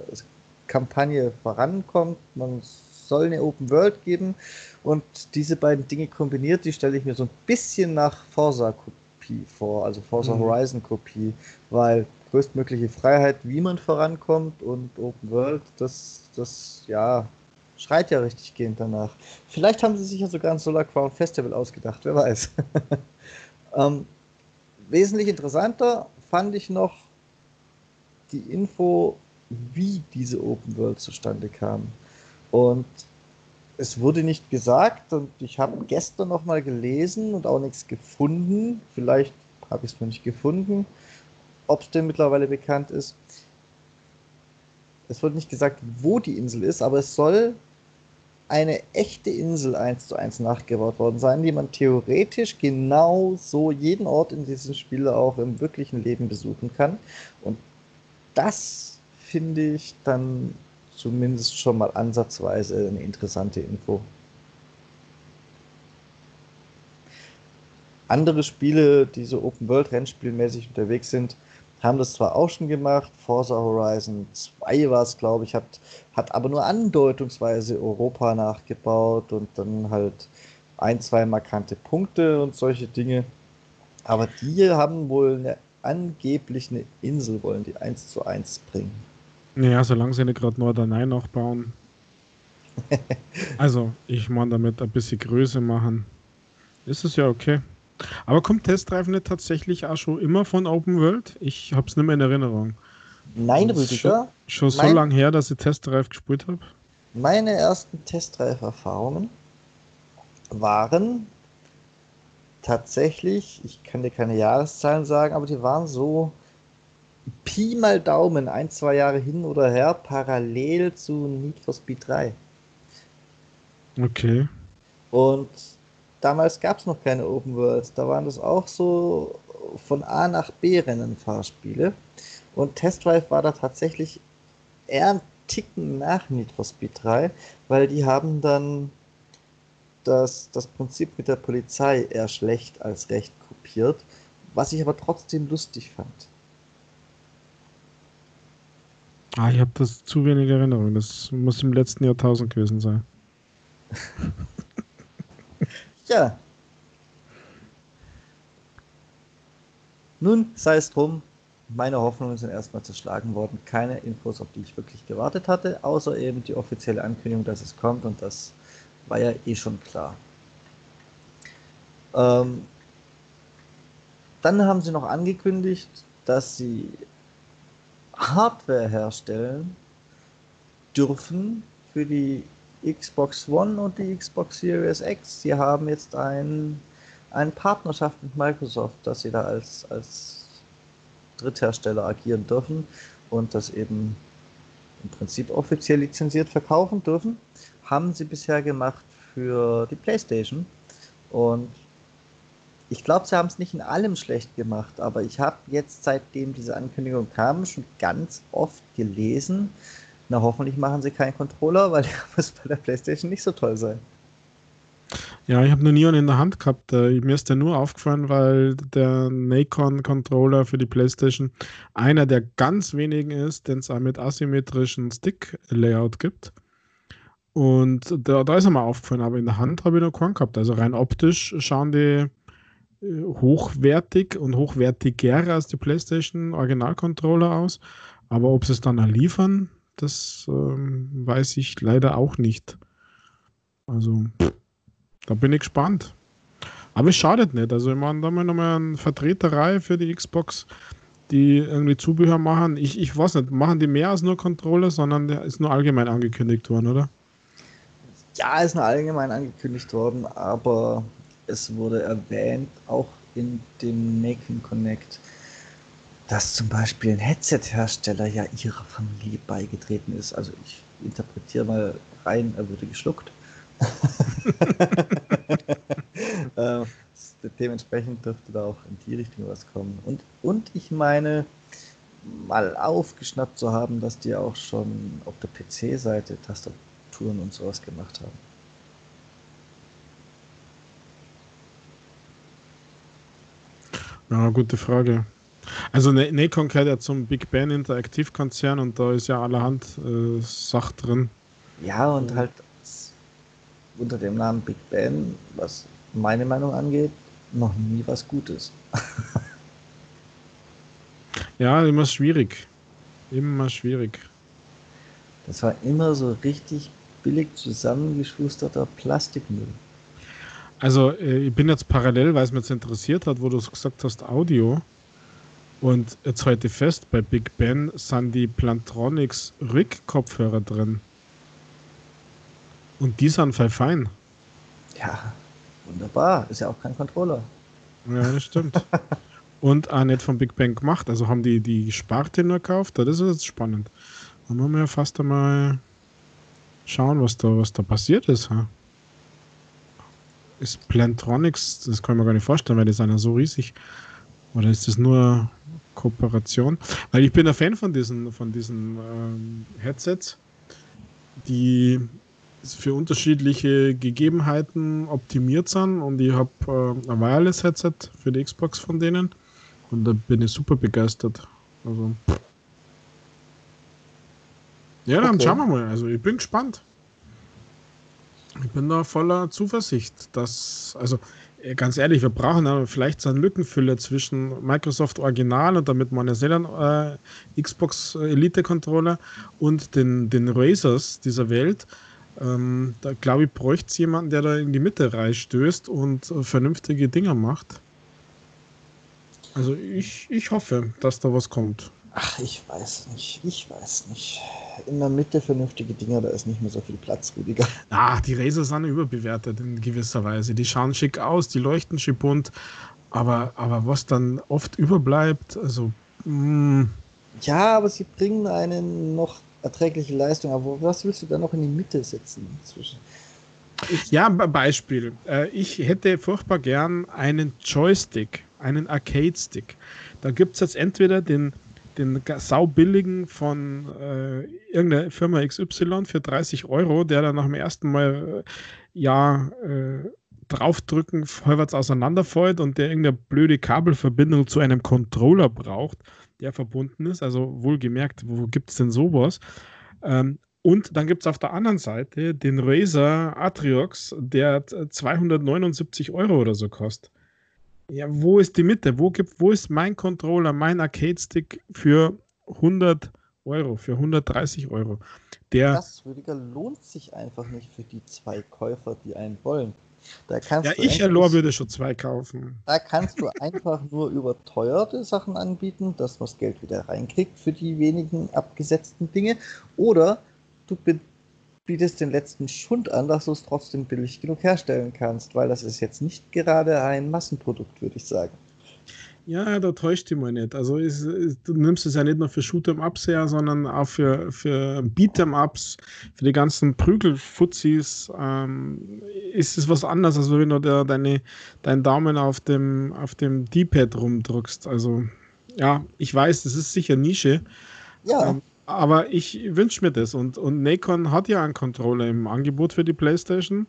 Kampagne vorankommt. Man soll eine Open World geben und diese beiden Dinge kombiniert, die stelle ich mir so ein bisschen nach Forza-Kopie vor, also Forza mhm. Horizon-Kopie, weil größtmögliche Freiheit, wie man vorankommt und Open World, das, das, ja, schreit ja richtig gehend danach. Vielleicht haben sie sich ja sogar ein Solar Crown Festival ausgedacht, wer weiß. ähm, wesentlich interessanter fand ich noch die Info, wie diese Open World zustande kam. Und es wurde nicht gesagt und ich habe gestern noch mal gelesen und auch nichts gefunden. Vielleicht habe ich es noch nicht gefunden, ob es denn mittlerweile bekannt ist. Es wurde nicht gesagt, wo die Insel ist, aber es soll eine echte Insel eins zu eins nachgebaut worden sein, die man theoretisch genau so jeden Ort in diesem Spiel auch im wirklichen Leben besuchen kann. Und das finde ich dann zumindest schon mal ansatzweise eine interessante Info. Andere Spiele, die so Open-World-Rennspielmäßig unterwegs sind, haben das zwar auch schon gemacht, Forza Horizon 2 war es, glaube ich, hat, hat aber nur andeutungsweise Europa nachgebaut und dann halt ein, zwei markante Punkte und solche Dinge. Aber die haben wohl eine, angeblich eine Insel, wollen die 1 zu 1 bringen. Naja, solange sie nicht gerade Norderney noch bauen. also, ich meine damit ein bisschen Größe machen. Ist es ja okay. Aber kommt Testdrive nicht tatsächlich auch schon immer von Open World? Ich habe es nicht mehr in Erinnerung. Nein, Rüdiger. Schon, schon so lange her, dass ich Testdrive gespielt habe? Meine ersten Testdrive-Erfahrungen waren tatsächlich, ich kann dir keine Jahreszahlen sagen, aber die waren so Pi mal Daumen, ein, zwei Jahre hin oder her, parallel zu Need for Speed 3. Okay. Und damals gab es noch keine Open Worlds. Da waren das auch so von A nach B Rennen Fahrspiele. Und Test Drive war da tatsächlich eher ein Ticken nach Need for Speed 3, weil die haben dann das, das Prinzip mit der Polizei eher schlecht als recht kopiert, was ich aber trotzdem lustig fand. Ah, ich habe das zu wenig Erinnerung. Das muss im letzten Jahrtausend gewesen sein. ja. Nun sei es drum. Meine Hoffnungen sind erstmal zerschlagen worden. Keine Infos, auf die ich wirklich gewartet hatte, außer eben die offizielle Ankündigung, dass es kommt und das war ja eh schon klar. Ähm, dann haben sie noch angekündigt, dass sie Hardware herstellen dürfen für die Xbox One und die Xbox Series X. Sie haben jetzt ein, eine Partnerschaft mit Microsoft, dass sie da als, als Dritthersteller agieren dürfen und das eben im Prinzip offiziell lizenziert verkaufen dürfen. Haben sie bisher gemacht für die PlayStation. Und ich glaube, sie haben es nicht in allem schlecht gemacht, aber ich habe jetzt, seitdem diese Ankündigung kam, schon ganz oft gelesen, na hoffentlich machen sie keinen Controller, weil der muss bei der PlayStation nicht so toll sein. Ja, ich habe nie einen in der Hand gehabt. Äh, mir ist der nur aufgefallen, weil der Nacon-Controller für die PlayStation einer der ganz wenigen ist, den es auch mit asymmetrischen Stick-Layout gibt. Und da, da ist er mal aufgefallen, aber in der Hand habe ich noch keinen gehabt. Also rein optisch schauen die äh, hochwertig und hochwertiger als die PlayStation Original-Controller aus. Aber ob sie es dann liefern, das ähm, weiß ich leider auch nicht. Also, da bin ich gespannt. Aber es schadet nicht. Also, ich meine, da haben wir nochmal eine Vertreterei für die Xbox, die irgendwie Zubehör machen. Ich, ich weiß nicht, machen die mehr als nur Controller, sondern der ist nur allgemein angekündigt worden, oder? Ja, ist nur allgemein angekündigt worden, aber es wurde erwähnt, auch in dem Making Connect, dass zum Beispiel ein Headset-Hersteller ja ihrer Familie beigetreten ist. Also ich interpretiere mal rein, er würde geschluckt. äh, dementsprechend dürfte da auch in die Richtung was kommen. Und, und ich meine, mal aufgeschnappt zu haben, dass die auch schon auf der PC-Seite Tastaturen und sowas gemacht haben. Ja, gute Frage. Also Nikon gehört ja zum Big Ben Interaktivkonzern und da ist ja allerhand äh, Sach drin. Ja, und halt unter dem Namen Big Ben, was meine Meinung angeht, noch nie was Gutes. ja, immer schwierig. Immer schwierig. Das war immer so richtig billig zusammengeschusterter Plastikmüll. Also, äh, ich bin jetzt parallel, weil es mich jetzt interessiert hat, wo du gesagt hast, Audio. Und jetzt heute fest, bei Big Ben sind die Plantronics Rig-Kopfhörer drin. Und die sind voll fein. Ja, wunderbar. Ist ja auch kein Controller. Ja, das stimmt. Und auch nicht von Big Bang gemacht. Also haben die die Sparte nur gekauft. Das ist jetzt spannend. Dann wollen wir ja fast einmal schauen, was da, was da passiert ist. Ha? Ist Plantronics, das kann ich mir gar nicht vorstellen, weil die sind ja so riesig. Oder ist das nur Kooperation? Weil ich bin ein Fan von diesen, von diesen ähm, Headsets, die für unterschiedliche Gegebenheiten optimiert sind und ich habe äh, ein Wireless-Headset für die Xbox von denen und da bin ich super begeistert. Also. Ja, dann okay. schauen wir mal. Also ich bin gespannt. Ich bin da voller Zuversicht, dass, also ganz ehrlich, wir brauchen ja vielleicht so einen Lückenfüller zwischen Microsoft Original und damit meine Seelen äh, Xbox Elite Controller und den, den Razers dieser Welt. Ähm, da glaube ich, bräuchte es jemanden, der da in die Mitte reinstößt und äh, vernünftige Dinger macht. Also ich, ich hoffe, dass da was kommt. Ach, ich weiß nicht. Ich weiß nicht. In der Mitte vernünftige Dinger, da ist nicht mehr so viel Platz, Rüdiger. Ach, die Razer sind überbewertet in gewisser Weise. Die schauen schick aus, die leuchten schick bunt. Aber, aber was dann oft überbleibt, also. Mh. Mm. Ja, aber sie bringen einen noch erträgliche Leistung. Aber was willst du da noch in die Mitte setzen zwischen? Ich ja, Beispiel. Äh, ich hätte furchtbar gern einen Joystick, einen Arcade-Stick. Da gibt es jetzt entweder den, den saubilligen von äh, irgendeiner Firma XY für 30 Euro, der dann nach dem ersten Mal äh, ja äh, draufdrücken halbwegs auseinanderfällt und der irgendeine blöde Kabelverbindung zu einem Controller braucht der verbunden ist. Also wohlgemerkt, wo gibt es denn sowas? Ähm, und dann gibt es auf der anderen Seite den Razer Atriox, der 279 Euro oder so kostet. Ja, wo ist die Mitte? Wo, gibt, wo ist mein Controller, mein Arcade-Stick für 100 Euro, für 130 Euro? Der, das, Rüdiger, lohnt sich einfach nicht für die zwei Käufer, die einen wollen. Da kannst ja, ich, Lor, würde schon zwei kaufen. Da kannst du einfach nur überteuerte Sachen anbieten, dass man das Geld wieder reinkriegt für die wenigen abgesetzten Dinge. Oder du bietest den letzten Schund an, dass du es trotzdem billig genug herstellen kannst, weil das ist jetzt nicht gerade ein Massenprodukt, würde ich sagen. Ja, da täuscht dich mal nicht. Also ist, ist, du nimmst es ja nicht nur für Shoot'em-Ups her, sondern auch für, für Beat'em-Ups, für die ganzen Prügelfuzis ähm, ist es was anderes, als wenn du da deine, deinen Daumen auf dem, auf dem D-Pad rumdrückst. Also ja, ich weiß, das ist sicher Nische. Ja. Ähm, aber ich wünsche mir das. Und, und Nacon hat ja einen Controller im Angebot für die PlayStation.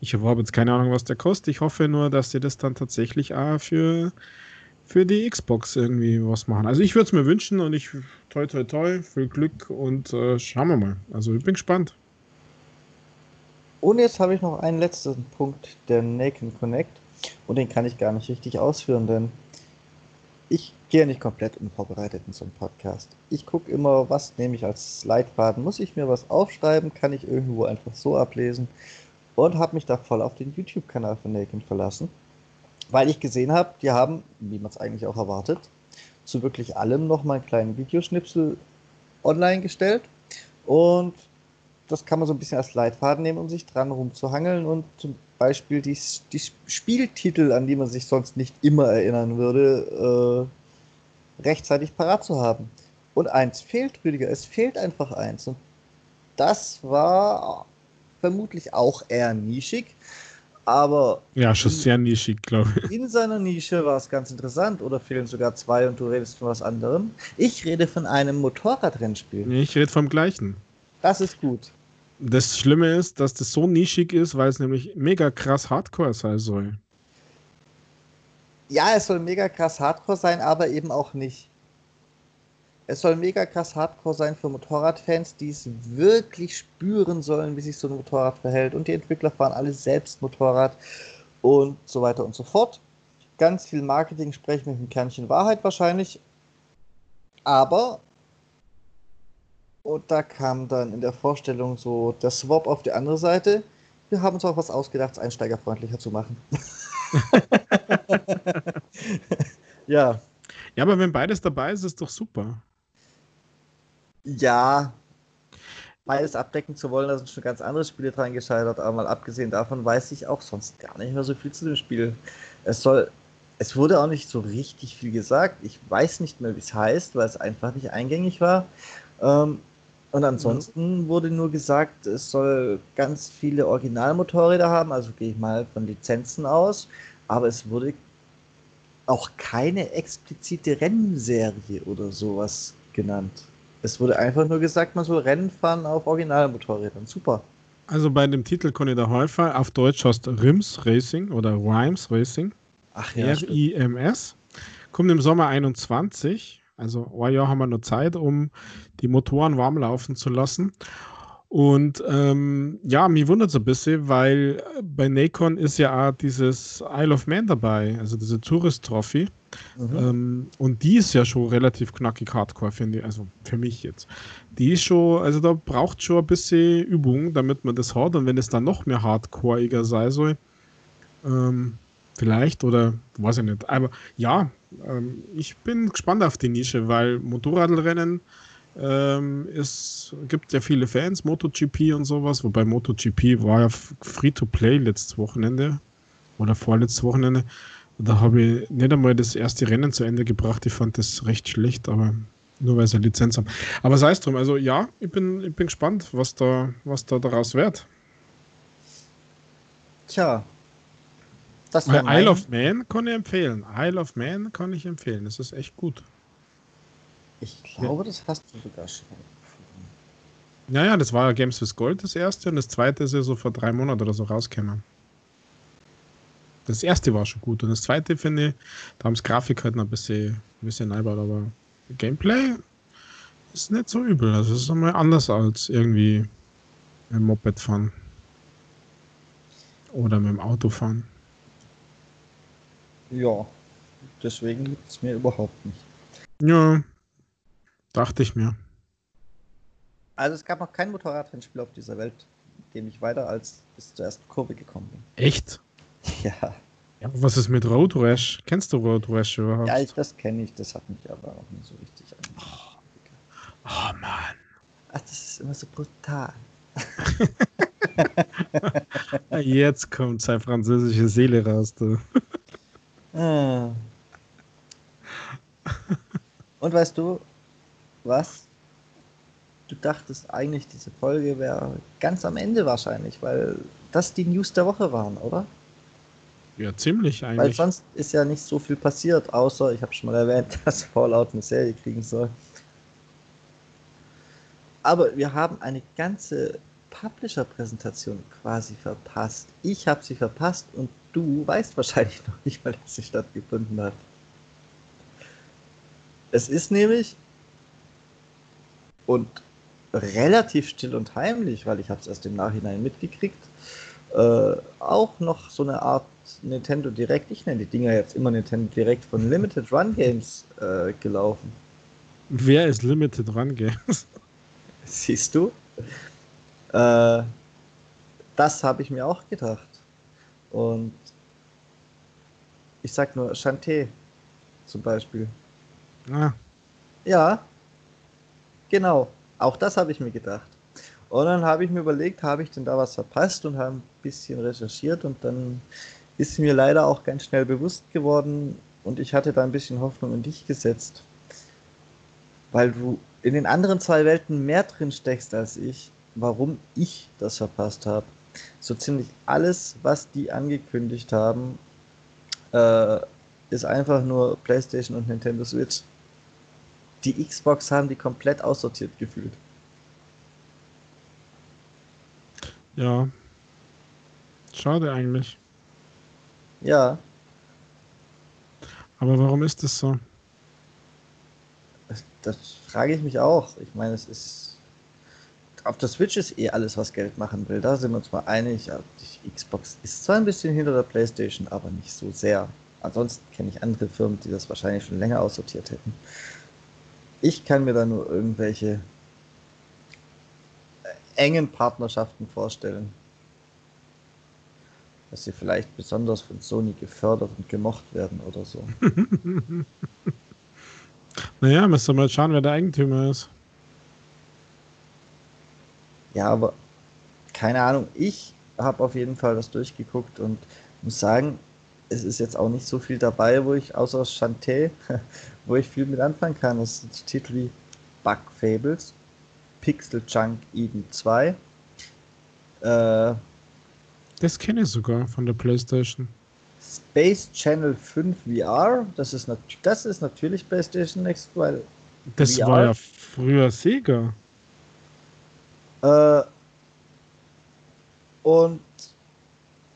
Ich habe jetzt keine Ahnung, was der kostet. Ich hoffe nur, dass sie das dann tatsächlich auch für, für die Xbox irgendwie was machen. Also ich würde es mir wünschen und ich toi toi toi, viel Glück und äh, schauen wir mal. Also ich bin gespannt. Und jetzt habe ich noch einen letzten Punkt, der Naked Connect. Und den kann ich gar nicht richtig ausführen, denn ich gehe nicht komplett unvorbereitet in so einen Podcast. Ich gucke immer, was nehme ich als Leitfaden. Muss ich mir was aufschreiben? Kann ich irgendwo einfach so ablesen? Und habe mich da voll auf den YouTube-Kanal von Naked verlassen. Weil ich gesehen habe, die haben, wie man es eigentlich auch erwartet, zu wirklich allem nochmal einen kleinen Videoschnipsel online gestellt. Und das kann man so ein bisschen als Leitfaden nehmen, um sich dran rumzuhangeln und zum Beispiel die, die Spieltitel, an die man sich sonst nicht immer erinnern würde, äh, rechtzeitig parat zu haben. Und eins fehlt, Rüdiger, es fehlt einfach eins. Und das war vermutlich auch eher nischig, aber. Ja, schon sehr nischig, glaube ich. In seiner Nische war es ganz interessant oder fehlen sogar zwei und du redest von was anderem. Ich rede von einem Motorradrennspiel. Nee, ich rede vom gleichen. Das ist gut. Das Schlimme ist, dass das so nischig ist, weil es nämlich mega krass Hardcore sein soll. Ja, es soll mega krass Hardcore sein, aber eben auch nicht. Es soll mega krass Hardcore sein für Motorradfans, die es wirklich spüren sollen, wie sich so ein Motorrad verhält. Und die Entwickler fahren alle selbst Motorrad und so weiter und so fort. Ganz viel Marketing sprechen mit einem Kernchen Wahrheit wahrscheinlich. Aber und da kam dann in der Vorstellung so der Swap auf die andere Seite. Wir haben uns auch was ausgedacht, es einsteigerfreundlicher zu machen. ja. Ja, aber wenn beides dabei ist, ist doch super. Ja, beides abdecken zu wollen, da sind schon ganz andere Spiele dran gescheitert, aber mal abgesehen davon weiß ich auch sonst gar nicht mehr so viel zu dem Spiel. Es soll, es wurde auch nicht so richtig viel gesagt. Ich weiß nicht mehr, wie es heißt, weil es einfach nicht eingängig war. Ähm, und ansonsten mhm. wurde nur gesagt, es soll ganz viele Originalmotorräder haben, also gehe ich mal von Lizenzen aus, aber es wurde auch keine explizite Rennserie oder sowas genannt. Es wurde einfach nur gesagt, man soll Rennen fahren auf Originalmotorrädern. Super. Also bei dem Titel Conny der Häufer, auf Deutsch heißt Rims Racing oder Rhymes Racing. Ach ja. R-I-M-S. Kommt im Sommer 21 also ein Jahr haben wir noch Zeit, um die Motoren warm laufen zu lassen. Und ähm, ja, mich wundert es ein bisschen, weil bei Nacon ist ja auch dieses Isle of Man dabei, also diese Tourist Trophy. Mhm. Ähm, und die ist ja schon relativ knackig hardcore, finde ich, also für mich jetzt. Die ist schon, also da braucht schon ein bisschen Übung, damit man das hat. Und wenn es dann noch mehr hardcoreiger sein soll, ähm, vielleicht oder weiß ich nicht. Aber ja, ähm, ich bin gespannt auf die Nische, weil Motorradrennen ähm, es gibt ja viele Fans, MotoGP und sowas, wobei MotoGP war ja Free-to-Play letztes Wochenende oder vorletztes Wochenende. Da habe ich nicht einmal das erste Rennen zu Ende gebracht. Ich fand das recht schlecht, aber nur weil sie eine Lizenz haben. Aber sei es drum, also ja, ich bin, ich bin gespannt, was da, was da daraus wird. Tja, das Isle mein... of Man kann ich empfehlen. Isle of Man kann ich empfehlen. Das ist echt gut. Ich glaube, ja. das hast du sogar schon. Naja, das war ja Games with Gold das erste und das zweite ist ja so vor drei Monaten oder so rausgekommen. Das erste war schon gut und das zweite finde ich, da haben es Grafik halt noch ein bisschen, ein bisschen einbaut, aber Gameplay ist nicht so übel. Also es ist nochmal anders als irgendwie mit dem Moped fahren. Oder mit dem Auto fahren. Ja, deswegen liegt es mir überhaupt nicht. Ja, dachte ich mir. Also es gab noch kein Motorradrennspiel auf dieser Welt, in dem ich weiter als bis zur ersten Kurve gekommen bin. Echt? Ja. Ja, was ist mit Road Rash? Kennst du Road Rash überhaupt? Ja, ich, das kenne ich, das hat mich aber auch nicht so richtig Oh, oh Mann. Ach, das ist immer so brutal. Jetzt kommt seine französische Seele raus, du. Ah. Und weißt du, was? Du dachtest eigentlich, diese Folge wäre ganz am Ende wahrscheinlich, weil das die News der Woche waren, oder? Ja, ziemlich eigentlich. Weil sonst ist ja nicht so viel passiert, außer, ich habe schon mal erwähnt, dass Fallout eine Serie kriegen soll. Aber wir haben eine ganze Publisher-Präsentation quasi verpasst. Ich habe sie verpasst und du weißt wahrscheinlich noch nicht mal, dass sie stattgefunden hat. Es ist nämlich und relativ still und heimlich, weil ich habe es erst im Nachhinein mitgekriegt, äh, auch noch so eine Art Nintendo Direct, ich nenne die Dinger jetzt immer Nintendo Direct von Limited Run Games äh, gelaufen. Wer ist Limited Run Games? Siehst du? Äh, das habe ich mir auch gedacht. Und ich sag nur Chanté zum Beispiel. Ah. Ja, genau. Auch das habe ich mir gedacht. Und dann habe ich mir überlegt, habe ich denn da was verpasst und habe ein bisschen recherchiert und dann ist mir leider auch ganz schnell bewusst geworden und ich hatte da ein bisschen Hoffnung in dich gesetzt, weil du in den anderen zwei Welten mehr drin steckst als ich, warum ich das verpasst habe. So ziemlich alles, was die angekündigt haben, äh, ist einfach nur PlayStation und Nintendo Switch. Die Xbox haben die komplett aussortiert gefühlt. Ja. Schade eigentlich. Ja. Aber warum ist das so? Das, das frage ich mich auch. Ich meine, es ist. Auf der Switch ist eh alles, was Geld machen will. Da sind wir uns mal einig. Die Xbox ist zwar ein bisschen hinter der PlayStation, aber nicht so sehr. Ansonsten kenne ich andere Firmen, die das wahrscheinlich schon länger aussortiert hätten. Ich kann mir da nur irgendwelche engen Partnerschaften vorstellen. Dass sie vielleicht besonders von Sony gefördert und gemocht werden oder so. naja, wir mal schauen, wer der Eigentümer ist. Ja, aber keine Ahnung. Ich habe auf jeden Fall das durchgeguckt und muss sagen, es ist jetzt auch nicht so viel dabei, wo ich außer Shantae, wo ich viel mit anfangen kann. Das sind Titel wie Bug Fables, Pixel Junk Eden 2. Äh, das kenne ich sogar von der PlayStation. Space Channel 5 VR, das ist, das ist natürlich PlayStation Next, weil. Das VR, war ja früher Sega. Äh, und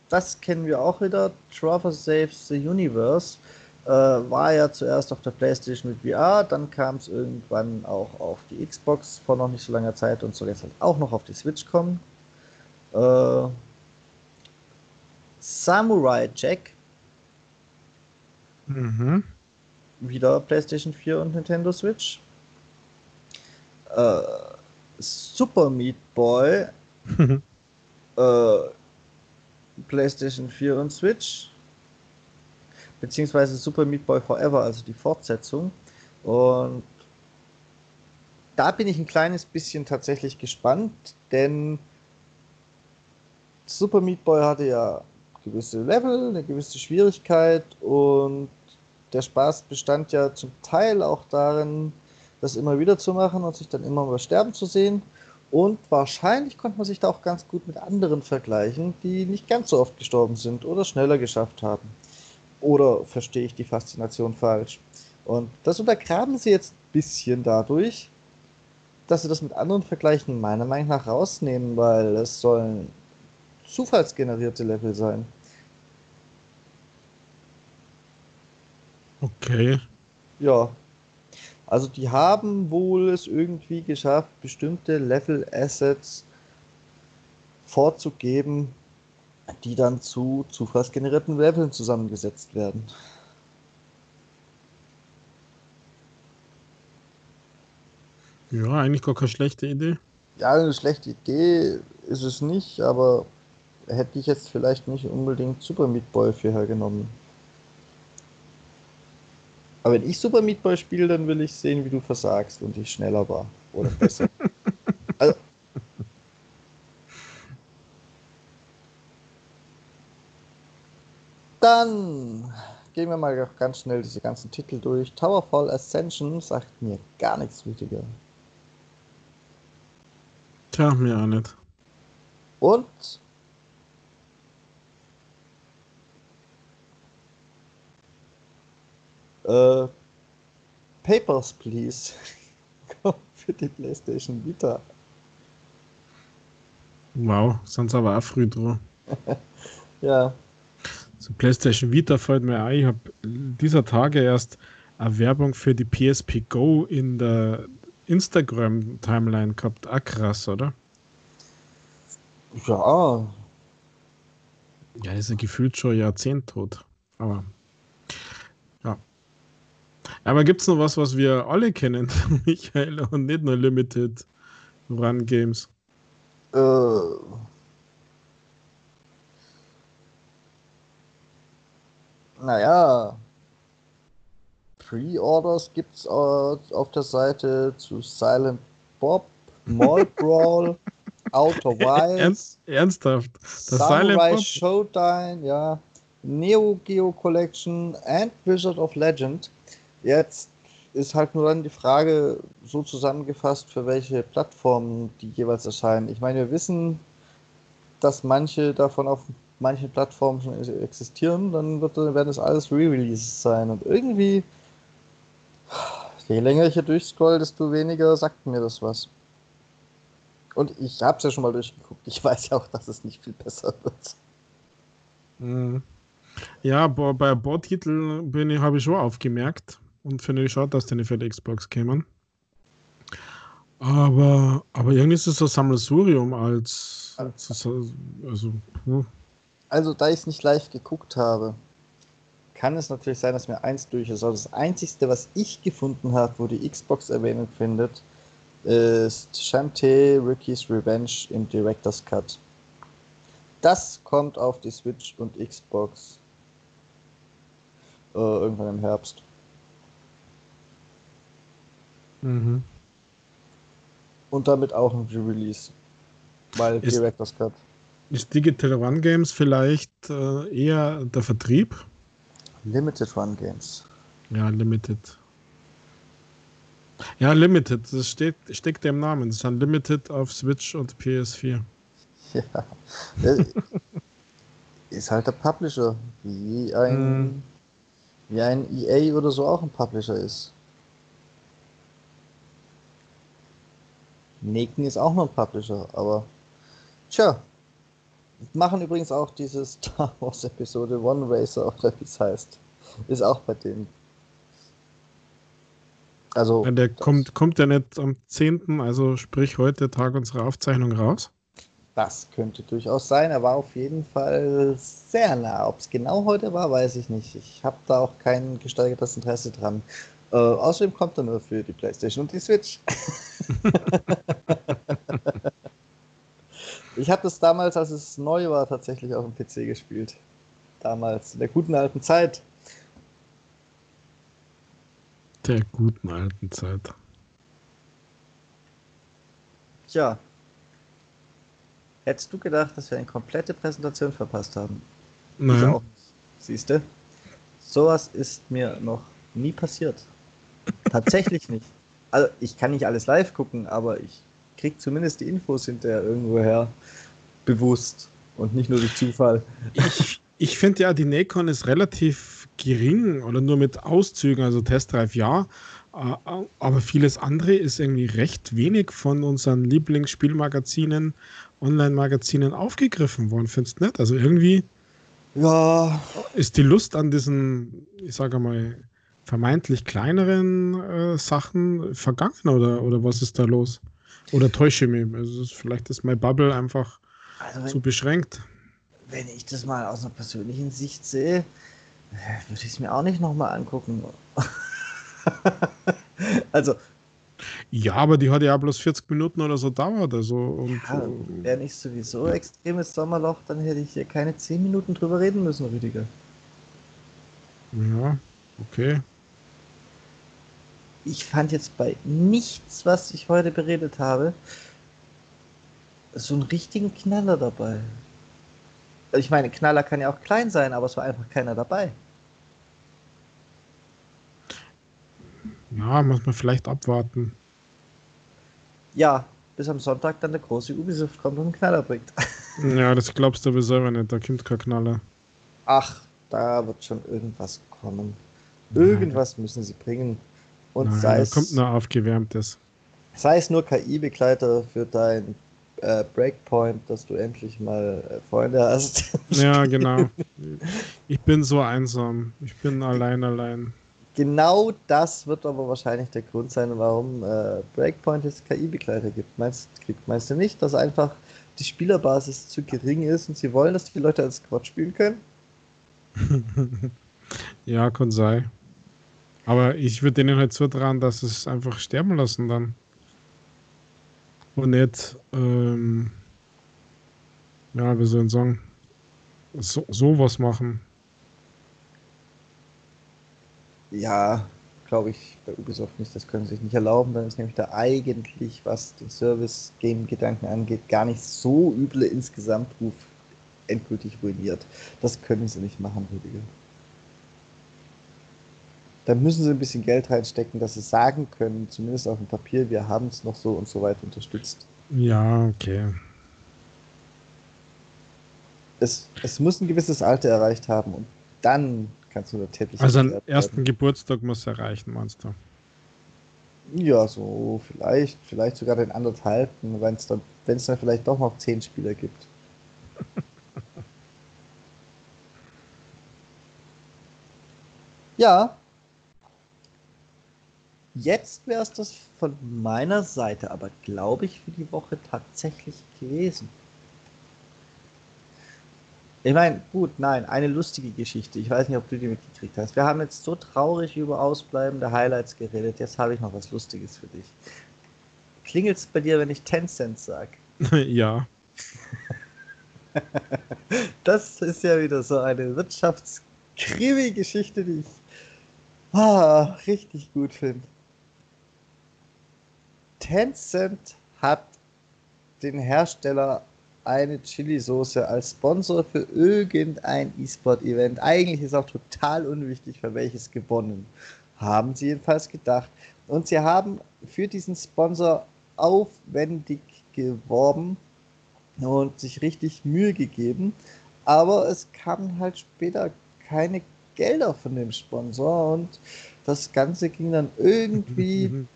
das kennen wir auch wieder. Trevor Saves the Universe äh, war ja zuerst auf der PlayStation mit VR, dann kam es irgendwann auch auf die Xbox vor noch nicht so langer Zeit und soll jetzt halt auch noch auf die Switch kommen. Äh, Samurai Jack. Mhm. Wieder PlayStation 4 und Nintendo Switch. Äh, Super Meat Boy. äh, PlayStation 4 und Switch beziehungsweise Super Meat Boy Forever, also die Fortsetzung. Und da bin ich ein kleines bisschen tatsächlich gespannt, denn Super Meat Boy hatte ja gewisse Level, eine gewisse Schwierigkeit und der Spaß bestand ja zum Teil auch darin, das immer wieder zu machen und sich dann immer mal sterben zu sehen. Und wahrscheinlich konnte man sich da auch ganz gut mit anderen vergleichen, die nicht ganz so oft gestorben sind oder schneller geschafft haben. Oder verstehe ich die Faszination falsch? Und das untergraben sie jetzt ein bisschen dadurch, dass sie das mit anderen Vergleichen meiner Meinung nach rausnehmen, weil es sollen zufallsgenerierte Level sein. Okay. Ja. Also die haben wohl es irgendwie geschafft, bestimmte Level-Assets vorzugeben, die dann zu zufallsgenerierten Leveln zusammengesetzt werden. Ja, eigentlich gar keine schlechte Idee. Ja, eine schlechte Idee ist es nicht, aber hätte ich jetzt vielleicht nicht unbedingt Super Meat Boy für hergenommen. Aber wenn ich Super Meat Boy spiele, dann will ich sehen, wie du versagst und ich schneller war. Oder besser. also, Dann gehen wir mal ganz schnell diese ganzen Titel durch. Towerfall Ascension sagt mir gar nichts Wichtiger. Tja, mir auch nicht. Und äh, Papers, Please. für die PlayStation Vita. Wow, sonst aber auch früh dran. ja. So PlayStation Vita fällt mir ein, ich habe dieser Tage erst eine Werbung für die PSP Go in der Instagram-Timeline gehabt. Auch krass, oder? Ja. Ja, ist ja gefühlt schon Jahrzehnt tot. Aber. Aber gibt es noch was, was wir alle kennen, Michael, und nicht nur Limited Run Games? Äh. Naja, Pre-Orders gibt es auf der Seite zu Silent Bob, Mall Brawl, Outer Wilds. Ernst, ernsthaft? Das Samurai Showtime, ja. Neo Geo Collection and Wizard of Legend. Jetzt ist halt nur dann die Frage, so zusammengefasst, für welche Plattformen die jeweils erscheinen. Ich meine, wir wissen, dass manche davon auf manchen Plattformen schon existieren, dann wird, werden es alles Re-Releases sein. Und irgendwie Je länger ich hier durchscroll, desto weniger sagt mir das was. Und ich habe es ja schon mal durchgeguckt. Ich weiß ja auch, dass es nicht viel besser wird. Mhm. Ja, bei Bordtiteln habe ich schon aufgemerkt und finde ich schade, dass die nicht für die Xbox kämen. Aber, aber irgendwie ist es so Sammelsurium als. Also, also, hm. also da ich es nicht live geguckt habe, kann es natürlich sein, dass mir eins durch ist. Aber das Einzige, was ich gefunden habe, wo die Xbox Erwähnung findet, ist Shantae Ricky's Revenge im Director's Cut. Das kommt auf die Switch und Xbox äh, irgendwann im Herbst. Mhm. Und damit auch ein Re-Release. Weil ist, Director's Cut. Ist Digital One Games vielleicht äh, eher der Vertrieb? Limited Run Games. Ja, Limited. Ja, Limited, das steht, steckt im Namen. Das ist ein Limited auf Switch und PS4. Ja. Äh, ist halt der Publisher, wie ein, mm. wie ein EA oder so auch ein Publisher ist. Neken ist auch noch ein Publisher, aber tja, machen übrigens auch diese Star Wars Episode One Racer oder wie es heißt. Ist auch bei denen. Also. Ja, der kommt, kommt ja nicht am 10., also sprich heute Tag unserer Aufzeichnung raus. Das könnte durchaus sein. Er war auf jeden Fall sehr nah. Ob es genau heute war, weiß ich nicht. Ich habe da auch kein gesteigertes Interesse dran. Äh, außerdem kommt er nur für die PlayStation und die Switch. Ich habe das damals, als es neu war, tatsächlich auf dem PC gespielt. Damals, in der guten alten Zeit. Der guten alten Zeit. Tja. Hättest du gedacht, dass wir eine komplette Präsentation verpasst haben? Nein. Siehst du? Sowas ist mir noch nie passiert. Tatsächlich nicht. Also, ich kann nicht alles live gucken, aber ich kriegt zumindest die Infos hinterher irgendwoher bewusst und nicht nur durch Zufall. Ich, ich finde ja, die Nikon ist relativ gering oder nur mit Auszügen, also Testdrive ja, aber vieles andere ist irgendwie recht wenig von unseren Lieblingsspielmagazinen, Online-Magazinen aufgegriffen worden, findest du nicht? Also irgendwie ja. ist die Lust an diesen, ich sage mal, vermeintlich kleineren äh, Sachen vergangen oder, oder was ist da los? Oder täusche ich mich? Also vielleicht ist mein Bubble einfach also wenn, zu beschränkt. Wenn ich das mal aus einer persönlichen Sicht sehe, würde ich es mir auch nicht nochmal angucken. also. Ja, aber die hat ja bloß 40 Minuten oder so dauert. Also, und, ja, wäre nicht sowieso extremes Sommerloch, dann hätte ich hier keine 10 Minuten drüber reden müssen, Rüdiger. Ja, okay ich fand jetzt bei nichts, was ich heute beredet habe, so einen richtigen Knaller dabei. Ich meine, Knaller kann ja auch klein sein, aber es war einfach keiner dabei. Ja, muss man vielleicht abwarten. Ja, bis am Sonntag dann der große Ubisoft kommt und einen Knaller bringt. Ja, das glaubst du aber selber nicht, da kommt kein Knaller. Ach, da wird schon irgendwas kommen. Irgendwas müssen sie bringen. Und Nein, sei es, kommt nur aufgewärmtes. Sei es nur KI-Begleiter für dein äh, Breakpoint, dass du endlich mal äh, Freunde hast. Ja, genau. Ich bin so einsam. Ich bin allein, allein. Genau das wird aber wahrscheinlich der Grund sein, warum äh, Breakpoint jetzt KI-Begleiter gibt. Meinst, meinst du nicht, dass einfach die Spielerbasis zu gering ist und sie wollen, dass die Leute als Squad spielen können? ja, kann sein. Aber ich würde denen halt zutrauen, dass es einfach sterben lassen dann. Und nicht, ähm, ja, wie soll ich sagen, so, sowas machen. Ja, glaube ich bei Ubisoft nicht. Das können sie sich nicht erlauben. Dann ist nämlich da eigentlich, was den Service-Game-Gedanken angeht, gar nicht so üble Insgesamtruf endgültig ruiniert. Das können sie nicht machen, Rüdiger. Da müssen sie ein bisschen Geld reinstecken, dass sie sagen können, zumindest auf dem Papier, wir haben es noch so und so weit unterstützt. Ja, okay. Es, es muss ein gewisses Alter erreicht haben und dann kannst du da Teppich. Also einen ersten Geburtstag muss erreichen, meinst du? Ja, so vielleicht, vielleicht sogar den anderthalben, wenn es dann, wenn es dann vielleicht doch noch zehn Spieler gibt. ja. Jetzt wäre es das von meiner Seite, aber glaube ich für die Woche tatsächlich gewesen. Ich meine, gut, nein, eine lustige Geschichte. Ich weiß nicht, ob du die mitgekriegt hast. Wir haben jetzt so traurig über ausbleibende Highlights geredet. Jetzt habe ich noch was Lustiges für dich. Klingelt es bei dir, wenn ich Tencent sage? ja. das ist ja wieder so eine Wirtschaftskrimi-Geschichte, die ich ah, richtig gut finde. Tencent hat den Hersteller eine Chili-Soße als Sponsor für irgendein E-Sport-Event. Eigentlich ist auch total unwichtig, für welches gewonnen. Haben sie jedenfalls gedacht. Und sie haben für diesen Sponsor aufwendig geworben und sich richtig Mühe gegeben. Aber es kamen halt später keine Gelder von dem Sponsor und das Ganze ging dann irgendwie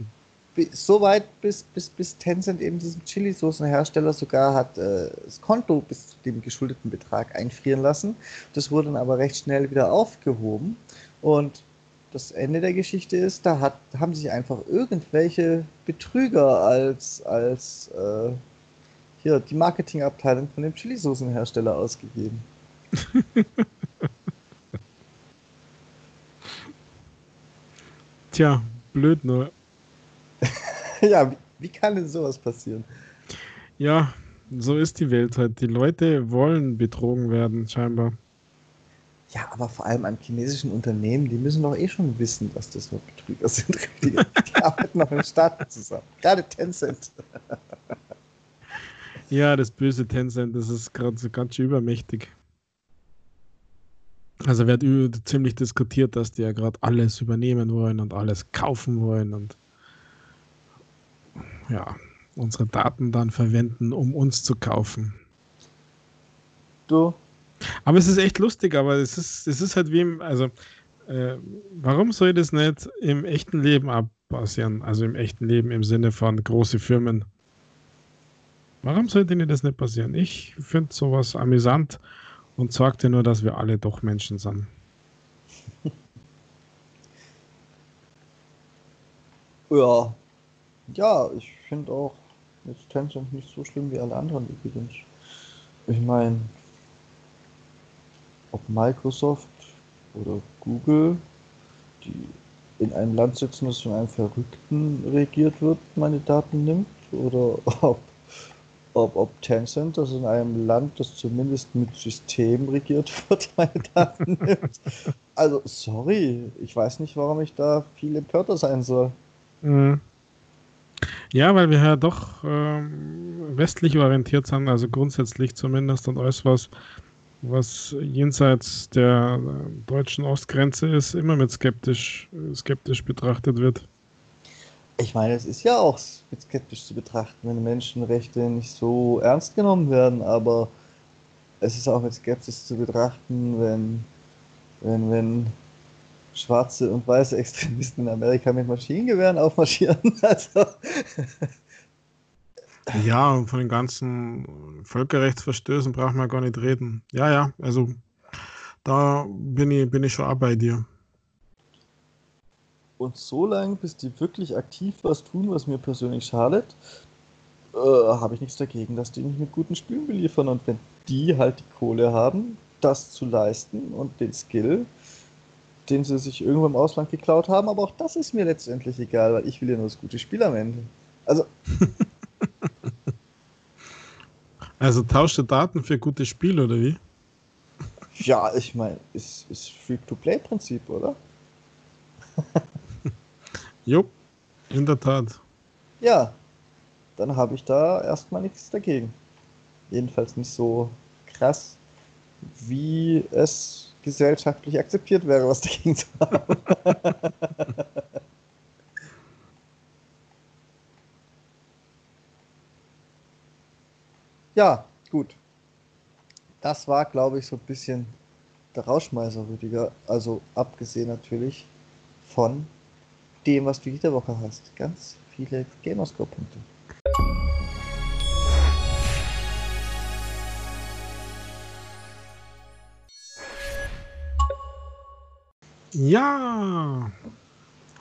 so weit, bis, bis, bis Tencent eben diesen Chili-Soßen-Hersteller sogar hat äh, das Konto bis zu dem geschuldeten Betrag einfrieren lassen. Das wurde dann aber recht schnell wieder aufgehoben. Und das Ende der Geschichte ist, da hat, haben sich einfach irgendwelche Betrüger als, als äh, hier die Marketingabteilung von dem Chili-Soßen-Hersteller ausgegeben. Tja, blöd nur. ja, wie, wie kann denn sowas passieren? Ja, so ist die Welt halt. Die Leute wollen betrogen werden, scheinbar. Ja, aber vor allem an chinesischen Unternehmen, die müssen doch eh schon wissen, dass das nur Betrüger sind. Die, die arbeiten noch in Staaten zusammen. Gerade Tencent. ja, das böse Tencent, das ist gerade so ganz schön übermächtig. Also wird ziemlich diskutiert, dass die ja gerade alles übernehmen wollen und alles kaufen wollen und ja, unsere Daten dann verwenden, um uns zu kaufen. Du? Aber es ist echt lustig, aber es ist, es ist halt wie im, also äh, warum soll das nicht im echten Leben abpassieren? Also im echten Leben im Sinne von große Firmen. Warum sollte ihnen das nicht passieren? Ich finde sowas amüsant und sorgte nur, dass wir alle doch Menschen sind. ja, ja, ich finde auch jetzt Tencent nicht so schlimm wie alle anderen übrigens. Ich meine, ob Microsoft oder Google, die in einem Land sitzen, das von einem Verrückten regiert wird, meine Daten nimmt, oder ob, ob, ob Tencent, das in einem Land, das zumindest mit System regiert wird, meine Daten nimmt. Also, sorry, ich weiß nicht, warum ich da viel empörter sein soll. Mhm. Ja, weil wir ja doch ähm, westlich orientiert sind, also grundsätzlich zumindest und alles, was, was jenseits der äh, deutschen Ostgrenze ist, immer mit skeptisch, skeptisch betrachtet wird. Ich meine, es ist ja auch mit skeptisch zu betrachten, wenn Menschenrechte nicht so ernst genommen werden, aber es ist auch mit Skepsis zu betrachten, wenn, wenn, wenn schwarze und weiße Extremisten in Amerika mit Maschinengewehren aufmarschieren. Also, Ja, und von den ganzen Völkerrechtsverstößen brauchen wir gar nicht reden. Ja, ja, also da bin ich, bin ich schon auch bei dir. Und so lange, bis die wirklich aktiv was tun, was mir persönlich schadet, äh, habe ich nichts dagegen, dass die mich mit guten Spielen beliefern. Und wenn die halt die Kohle haben, das zu leisten und den Skill, den sie sich irgendwo im Ausland geklaut haben, aber auch das ist mir letztendlich egal, weil ich will ja nur das gute Spiel am Ende. Also. also tauschte Daten für gutes Spiel, oder wie? Ja, ich meine, ist, ist Free-to-Play-Prinzip, oder? jo, in der Tat. Ja, dann habe ich da erstmal nichts dagegen. Jedenfalls nicht so krass, wie es gesellschaftlich akzeptiert wäre, was dagegen zu haben. ja, gut das war, glaube ich, so ein bisschen der Rauschmeißer, Rüdiger. Also abgesehen natürlich von dem, was du jede Woche hast. Ganz viele Gamerscore-Punkte. Ja,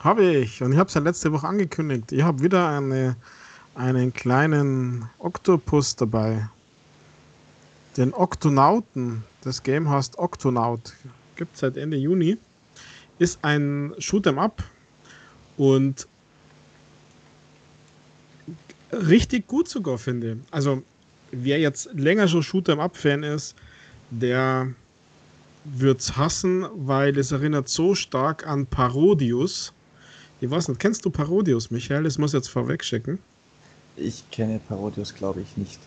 habe ich. Und ich habe es ja letzte Woche angekündigt. Ich habe wieder eine, einen kleinen Oktopus dabei den Oktonauten. Das Game heißt Octonaut. Gibt es seit Ende Juni. Ist ein Shoot'em Up und richtig gut sogar, finde. Also, wer jetzt länger schon Shoot'em Up-Fan ist, der wird es hassen, weil es erinnert so stark an Parodius. Ich weiß nicht, kennst du Parodius, Michael? Das muss ich jetzt vorweg schicken. Ich kenne Parodius, glaube ich, nicht.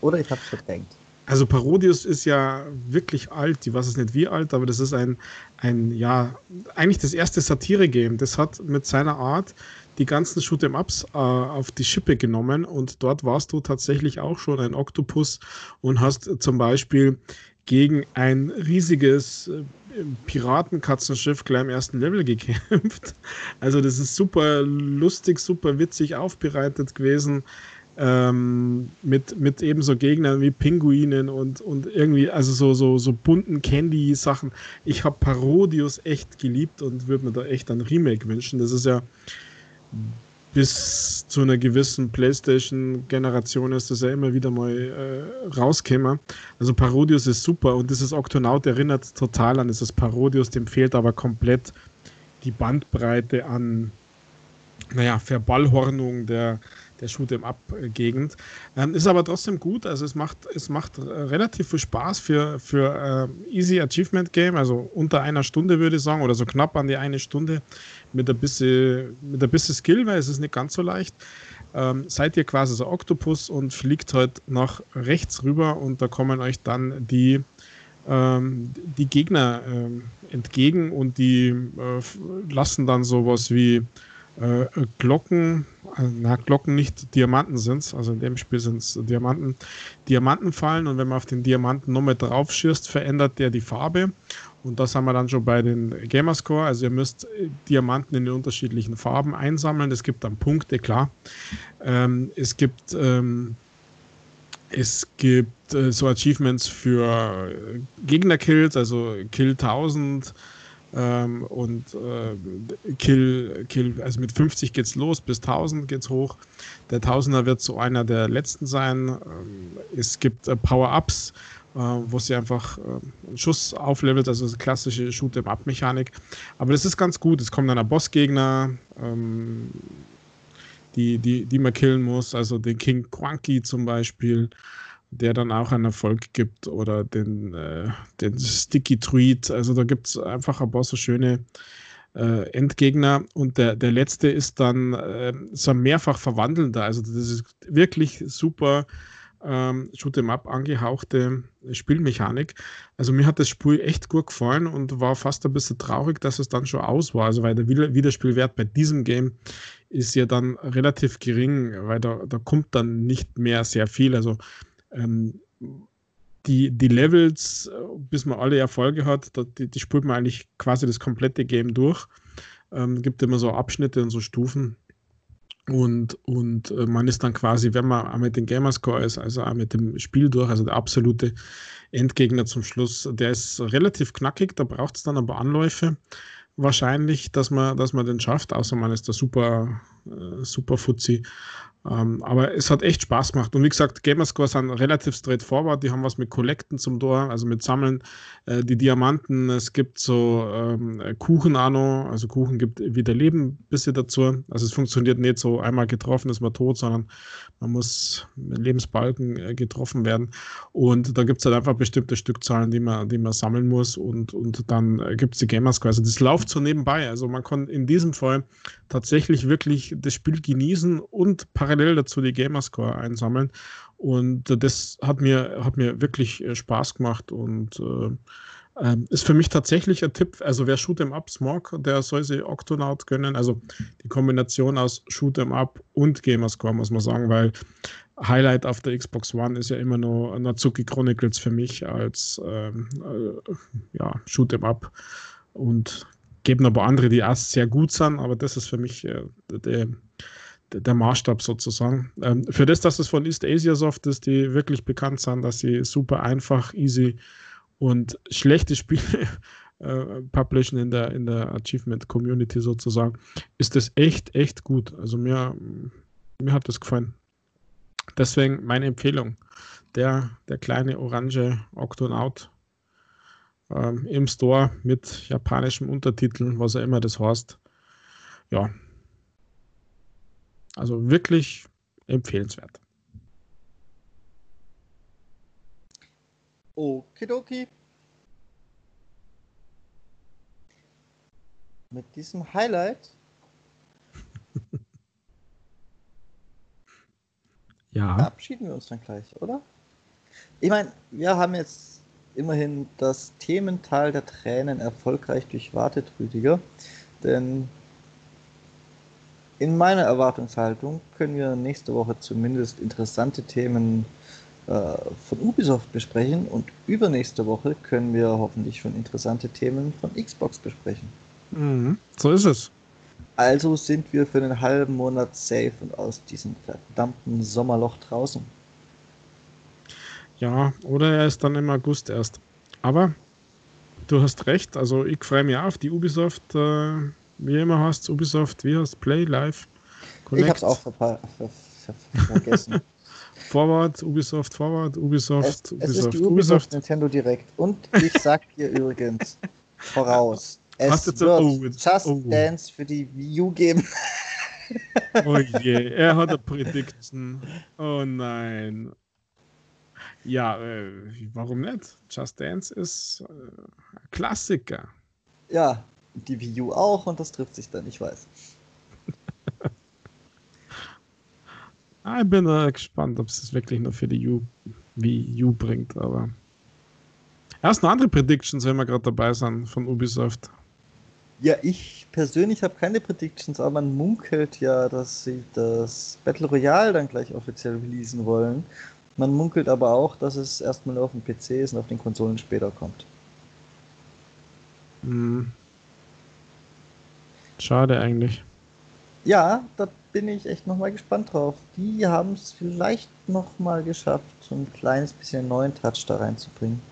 Oder ich habe es verdrängt. Also Parodius ist ja wirklich alt, ich weiß es nicht wie alt, aber das ist ein, ein ja, eigentlich das erste Satire-Game. Das hat mit seiner Art die ganzen Shoot'em-Ups äh, auf die Schippe genommen und dort warst du tatsächlich auch schon ein Oktopus und hast zum Beispiel gegen ein riesiges äh, Piratenkatzenschiff gleich im ersten Level gekämpft. Also das ist super lustig, super witzig aufbereitet gewesen ähm, mit, mit eben so Gegnern wie Pinguinen und, und irgendwie, also so, so, so bunten Candy-Sachen. Ich habe Parodius echt geliebt und würde mir da echt ein Remake wünschen. Das ist ja bis zu einer gewissen PlayStation-Generation ist das ja immer wieder mal äh, rausgekommen. Also Parodius ist super und dieses Octonaut erinnert total an dieses Parodius, dem fehlt aber komplett die Bandbreite an, naja, Verballhornung der, der Shoot'em-up-Gegend. Ähm, ist aber trotzdem gut, also es macht, es macht äh, relativ viel Spaß für, für äh, Easy Achievement Game, also unter einer Stunde würde ich sagen, oder so knapp an die eine Stunde mit ein bisschen, mit ein bisschen Skill, weil es ist nicht ganz so leicht. Ähm, seid ihr quasi so Oktopus und fliegt halt nach rechts rüber und da kommen euch dann die ähm, die Gegner ähm, entgegen und die äh, lassen dann sowas wie äh, Glocken, äh, na, Glocken nicht Diamanten sind also in dem Spiel sind es Diamanten, Diamanten fallen und wenn man auf den Diamanten nochmal drauf schießt, verändert der die Farbe und das haben wir dann schon bei den Gamerscore, also ihr müsst Diamanten in den unterschiedlichen Farben einsammeln, es gibt dann Punkte, klar, ähm, es gibt ähm, es gibt äh, so Achievements für Gegnerkills, also Kill 1000, ähm, und äh, Kill, Kill, also mit 50 geht's los, bis 1000 geht's hoch. Der Tausender wird so einer der letzten sein. Ähm, es gibt äh, Power-Ups, äh, wo sie einfach äh, einen Schuss auflevelt, also klassische Shoot-em-up-Mechanik. Aber das ist ganz gut. Es kommt dann ein Bossgegner, ähm, die, die, die man killen muss, also den King Quanky zum Beispiel der dann auch einen Erfolg gibt oder den, äh, den Sticky Tweet. Also da gibt es einfach ein paar so schöne äh, Endgegner und der, der letzte ist dann äh, so ein mehrfach verwandelnder. Also das ist wirklich super ähm, Shoot'em Up angehauchte Spielmechanik. Also mir hat das Spiel echt gut gefallen und war fast ein bisschen traurig, dass es dann schon aus war. Also weil der Wiederspielwert bei diesem Game ist ja dann relativ gering, weil da, da kommt dann nicht mehr sehr viel. Also ähm, die, die Levels, äh, bis man alle Erfolge hat, die, die spielt man eigentlich quasi das komplette Game durch. Ähm, gibt immer so Abschnitte und so Stufen. Und, und äh, man ist dann quasi, wenn man auch mit dem Gamerscore ist, also auch mit dem Spiel durch, also der absolute Endgegner zum Schluss, der ist relativ knackig, da braucht es dann aber Anläufe wahrscheinlich, dass man, dass man den schafft, außer man ist der super, äh, super Fuzzi. Ähm, aber es hat echt Spaß gemacht. Und wie gesagt, Gamerscore sind relativ straightforward. Die haben was mit Kollekten zum Tor, also mit Sammeln. Äh, die Diamanten, es gibt so ähm, Kuchen auch noch. Also Kuchen gibt wieder Leben ein bisschen dazu. Also es funktioniert nicht so einmal getroffen ist man tot, sondern man muss mit Lebensbalken äh, getroffen werden. Und da gibt es halt einfach bestimmte Stückzahlen, die man, die man sammeln muss. Und, und dann äh, gibt es die Gamerscore. Also das läuft so nebenbei. Also man kann in diesem Fall tatsächlich wirklich das Spiel genießen und parallel parallel dazu die Gamerscore einsammeln. Und das hat mir, hat mir wirklich äh, Spaß gemacht und äh, ähm, ist für mich tatsächlich ein Tipp. Also wer Shoot'em Up Smog, der soll sich Octonaut gönnen. Also die Kombination aus Shoot'em Up und Gamerscore, muss man sagen, weil Highlight auf der Xbox One ist ja immer noch Natsuki Chronicles für mich als ähm, äh, ja, Shoot'em Up. Und geben aber andere, die auch sehr gut sind, aber das ist für mich äh, der der Maßstab sozusagen. Ähm, für das, dass es von East Asia Soft ist, die wirklich bekannt sind, dass sie super einfach, easy und schlechte Spiele äh, publishen in der, in der Achievement Community sozusagen, ist das echt, echt gut. Also mir, mir hat das gefallen. Deswegen meine Empfehlung. Der, der kleine orange Octonaut ähm, im Store mit japanischem Untertitel, was er immer das heißt. Ja, also wirklich empfehlenswert. Okidoki. Mit diesem Highlight. ja. Verabschieden wir uns dann gleich, oder? Ich meine, wir haben jetzt immerhin das Themental der Tränen erfolgreich durchwartet, Rüdiger. Denn in meiner Erwartungshaltung können wir nächste Woche zumindest interessante Themen äh, von Ubisoft besprechen und übernächste Woche können wir hoffentlich schon interessante Themen von Xbox besprechen. Mhm, so ist es. Also sind wir für einen halben Monat safe und aus diesem verdammten Sommerloch draußen. Ja, oder er ist dann im August erst. Aber du hast recht, also ich freue mich auf die Ubisoft. Äh wie immer heißt Ubisoft, wie heißt Play, Live, Connect. Ich hab's auch ver ver vergessen. Forward, Ubisoft Forward, Ubisoft, es, Ubisoft, es ist die Ubisoft, Ubisoft Nintendo Direct. Und ich sag dir übrigens voraus, es wird oh, Just oh. Dance für die Wii U geben. oh je, er hat eine Prediction. Oh nein. Ja, äh, warum nicht? Just Dance ist äh, Klassiker. Ja, die Wii U auch und das trifft sich dann, ich weiß. Ah, ich bin äh, gespannt, ob es wirklich nur für die U, Wii U bringt, aber. Erst noch andere Predictions, wenn wir gerade dabei sind von Ubisoft. Ja, ich persönlich habe keine Predictions, aber man munkelt ja, dass sie das Battle Royale dann gleich offiziell releasen wollen. Man munkelt aber auch, dass es erstmal nur auf dem PC ist und auf den Konsolen später kommt. Hm. Schade eigentlich. Ja, da bin ich echt nochmal gespannt drauf. Die haben es vielleicht nochmal geschafft, so ein kleines bisschen neuen Touch da reinzubringen.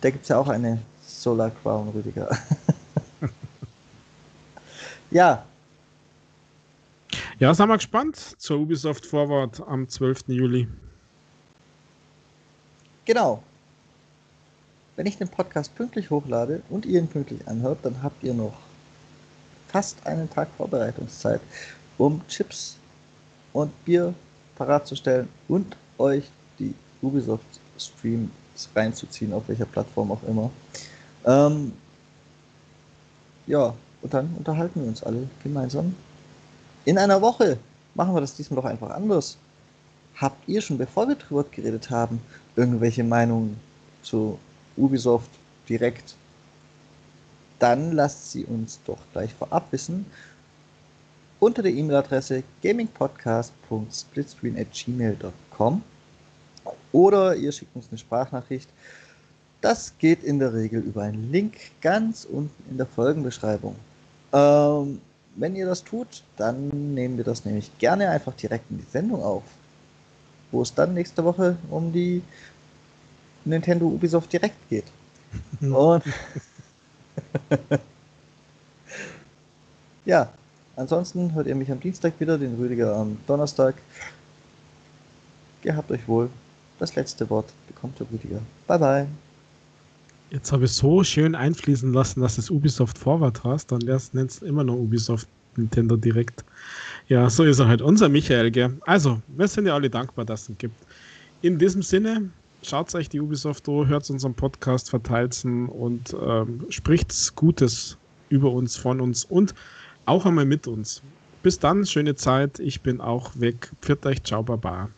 Da gibt es ja auch eine Solar Crown, Rüdiger. ja. Ja, sind wir gespannt zur Ubisoft Forward am 12. Juli. Genau, wenn ich den Podcast pünktlich hochlade und ihr ihn pünktlich anhört, dann habt ihr noch fast einen Tag Vorbereitungszeit, um Chips und Bier parat zu stellen und euch die Ubisoft Streams reinzuziehen, auf welcher Plattform auch immer. Ähm, ja, und dann unterhalten wir uns alle gemeinsam. In einer Woche machen wir das diesmal doch einfach anders. Habt ihr schon, bevor wir drüber geredet haben, irgendwelche Meinungen zu Ubisoft direkt, dann lasst sie uns doch gleich vorab wissen unter der E-Mail-Adresse gamingpodcast.splitscreen@gmail.com oder ihr schickt uns eine Sprachnachricht. Das geht in der Regel über einen Link ganz unten in der Folgenbeschreibung. Ähm, wenn ihr das tut, dann nehmen wir das nämlich gerne einfach direkt in die Sendung auf, wo es dann nächste Woche um die Nintendo Ubisoft Direkt geht. Und ja, ansonsten hört ihr mich am Dienstag wieder, den Rüdiger am Donnerstag. Gehabt euch wohl. Das letzte Wort bekommt der Rüdiger. Bye bye. Jetzt habe ich so schön einfließen lassen, dass es Ubisoft Forward hast, dann nennt es immer noch Ubisoft Nintendo Direkt. Ja, so ist er halt unser Michael, gell? Also, wir sind ja alle dankbar, dass es ihn gibt. In diesem Sinne, schaut euch die Ubisoft an, hört unseren Podcast, verteilt und ähm, spricht Gutes über uns, von uns und auch einmal mit uns. Bis dann, schöne Zeit. Ich bin auch weg. Pfiat euch, ciao, baba.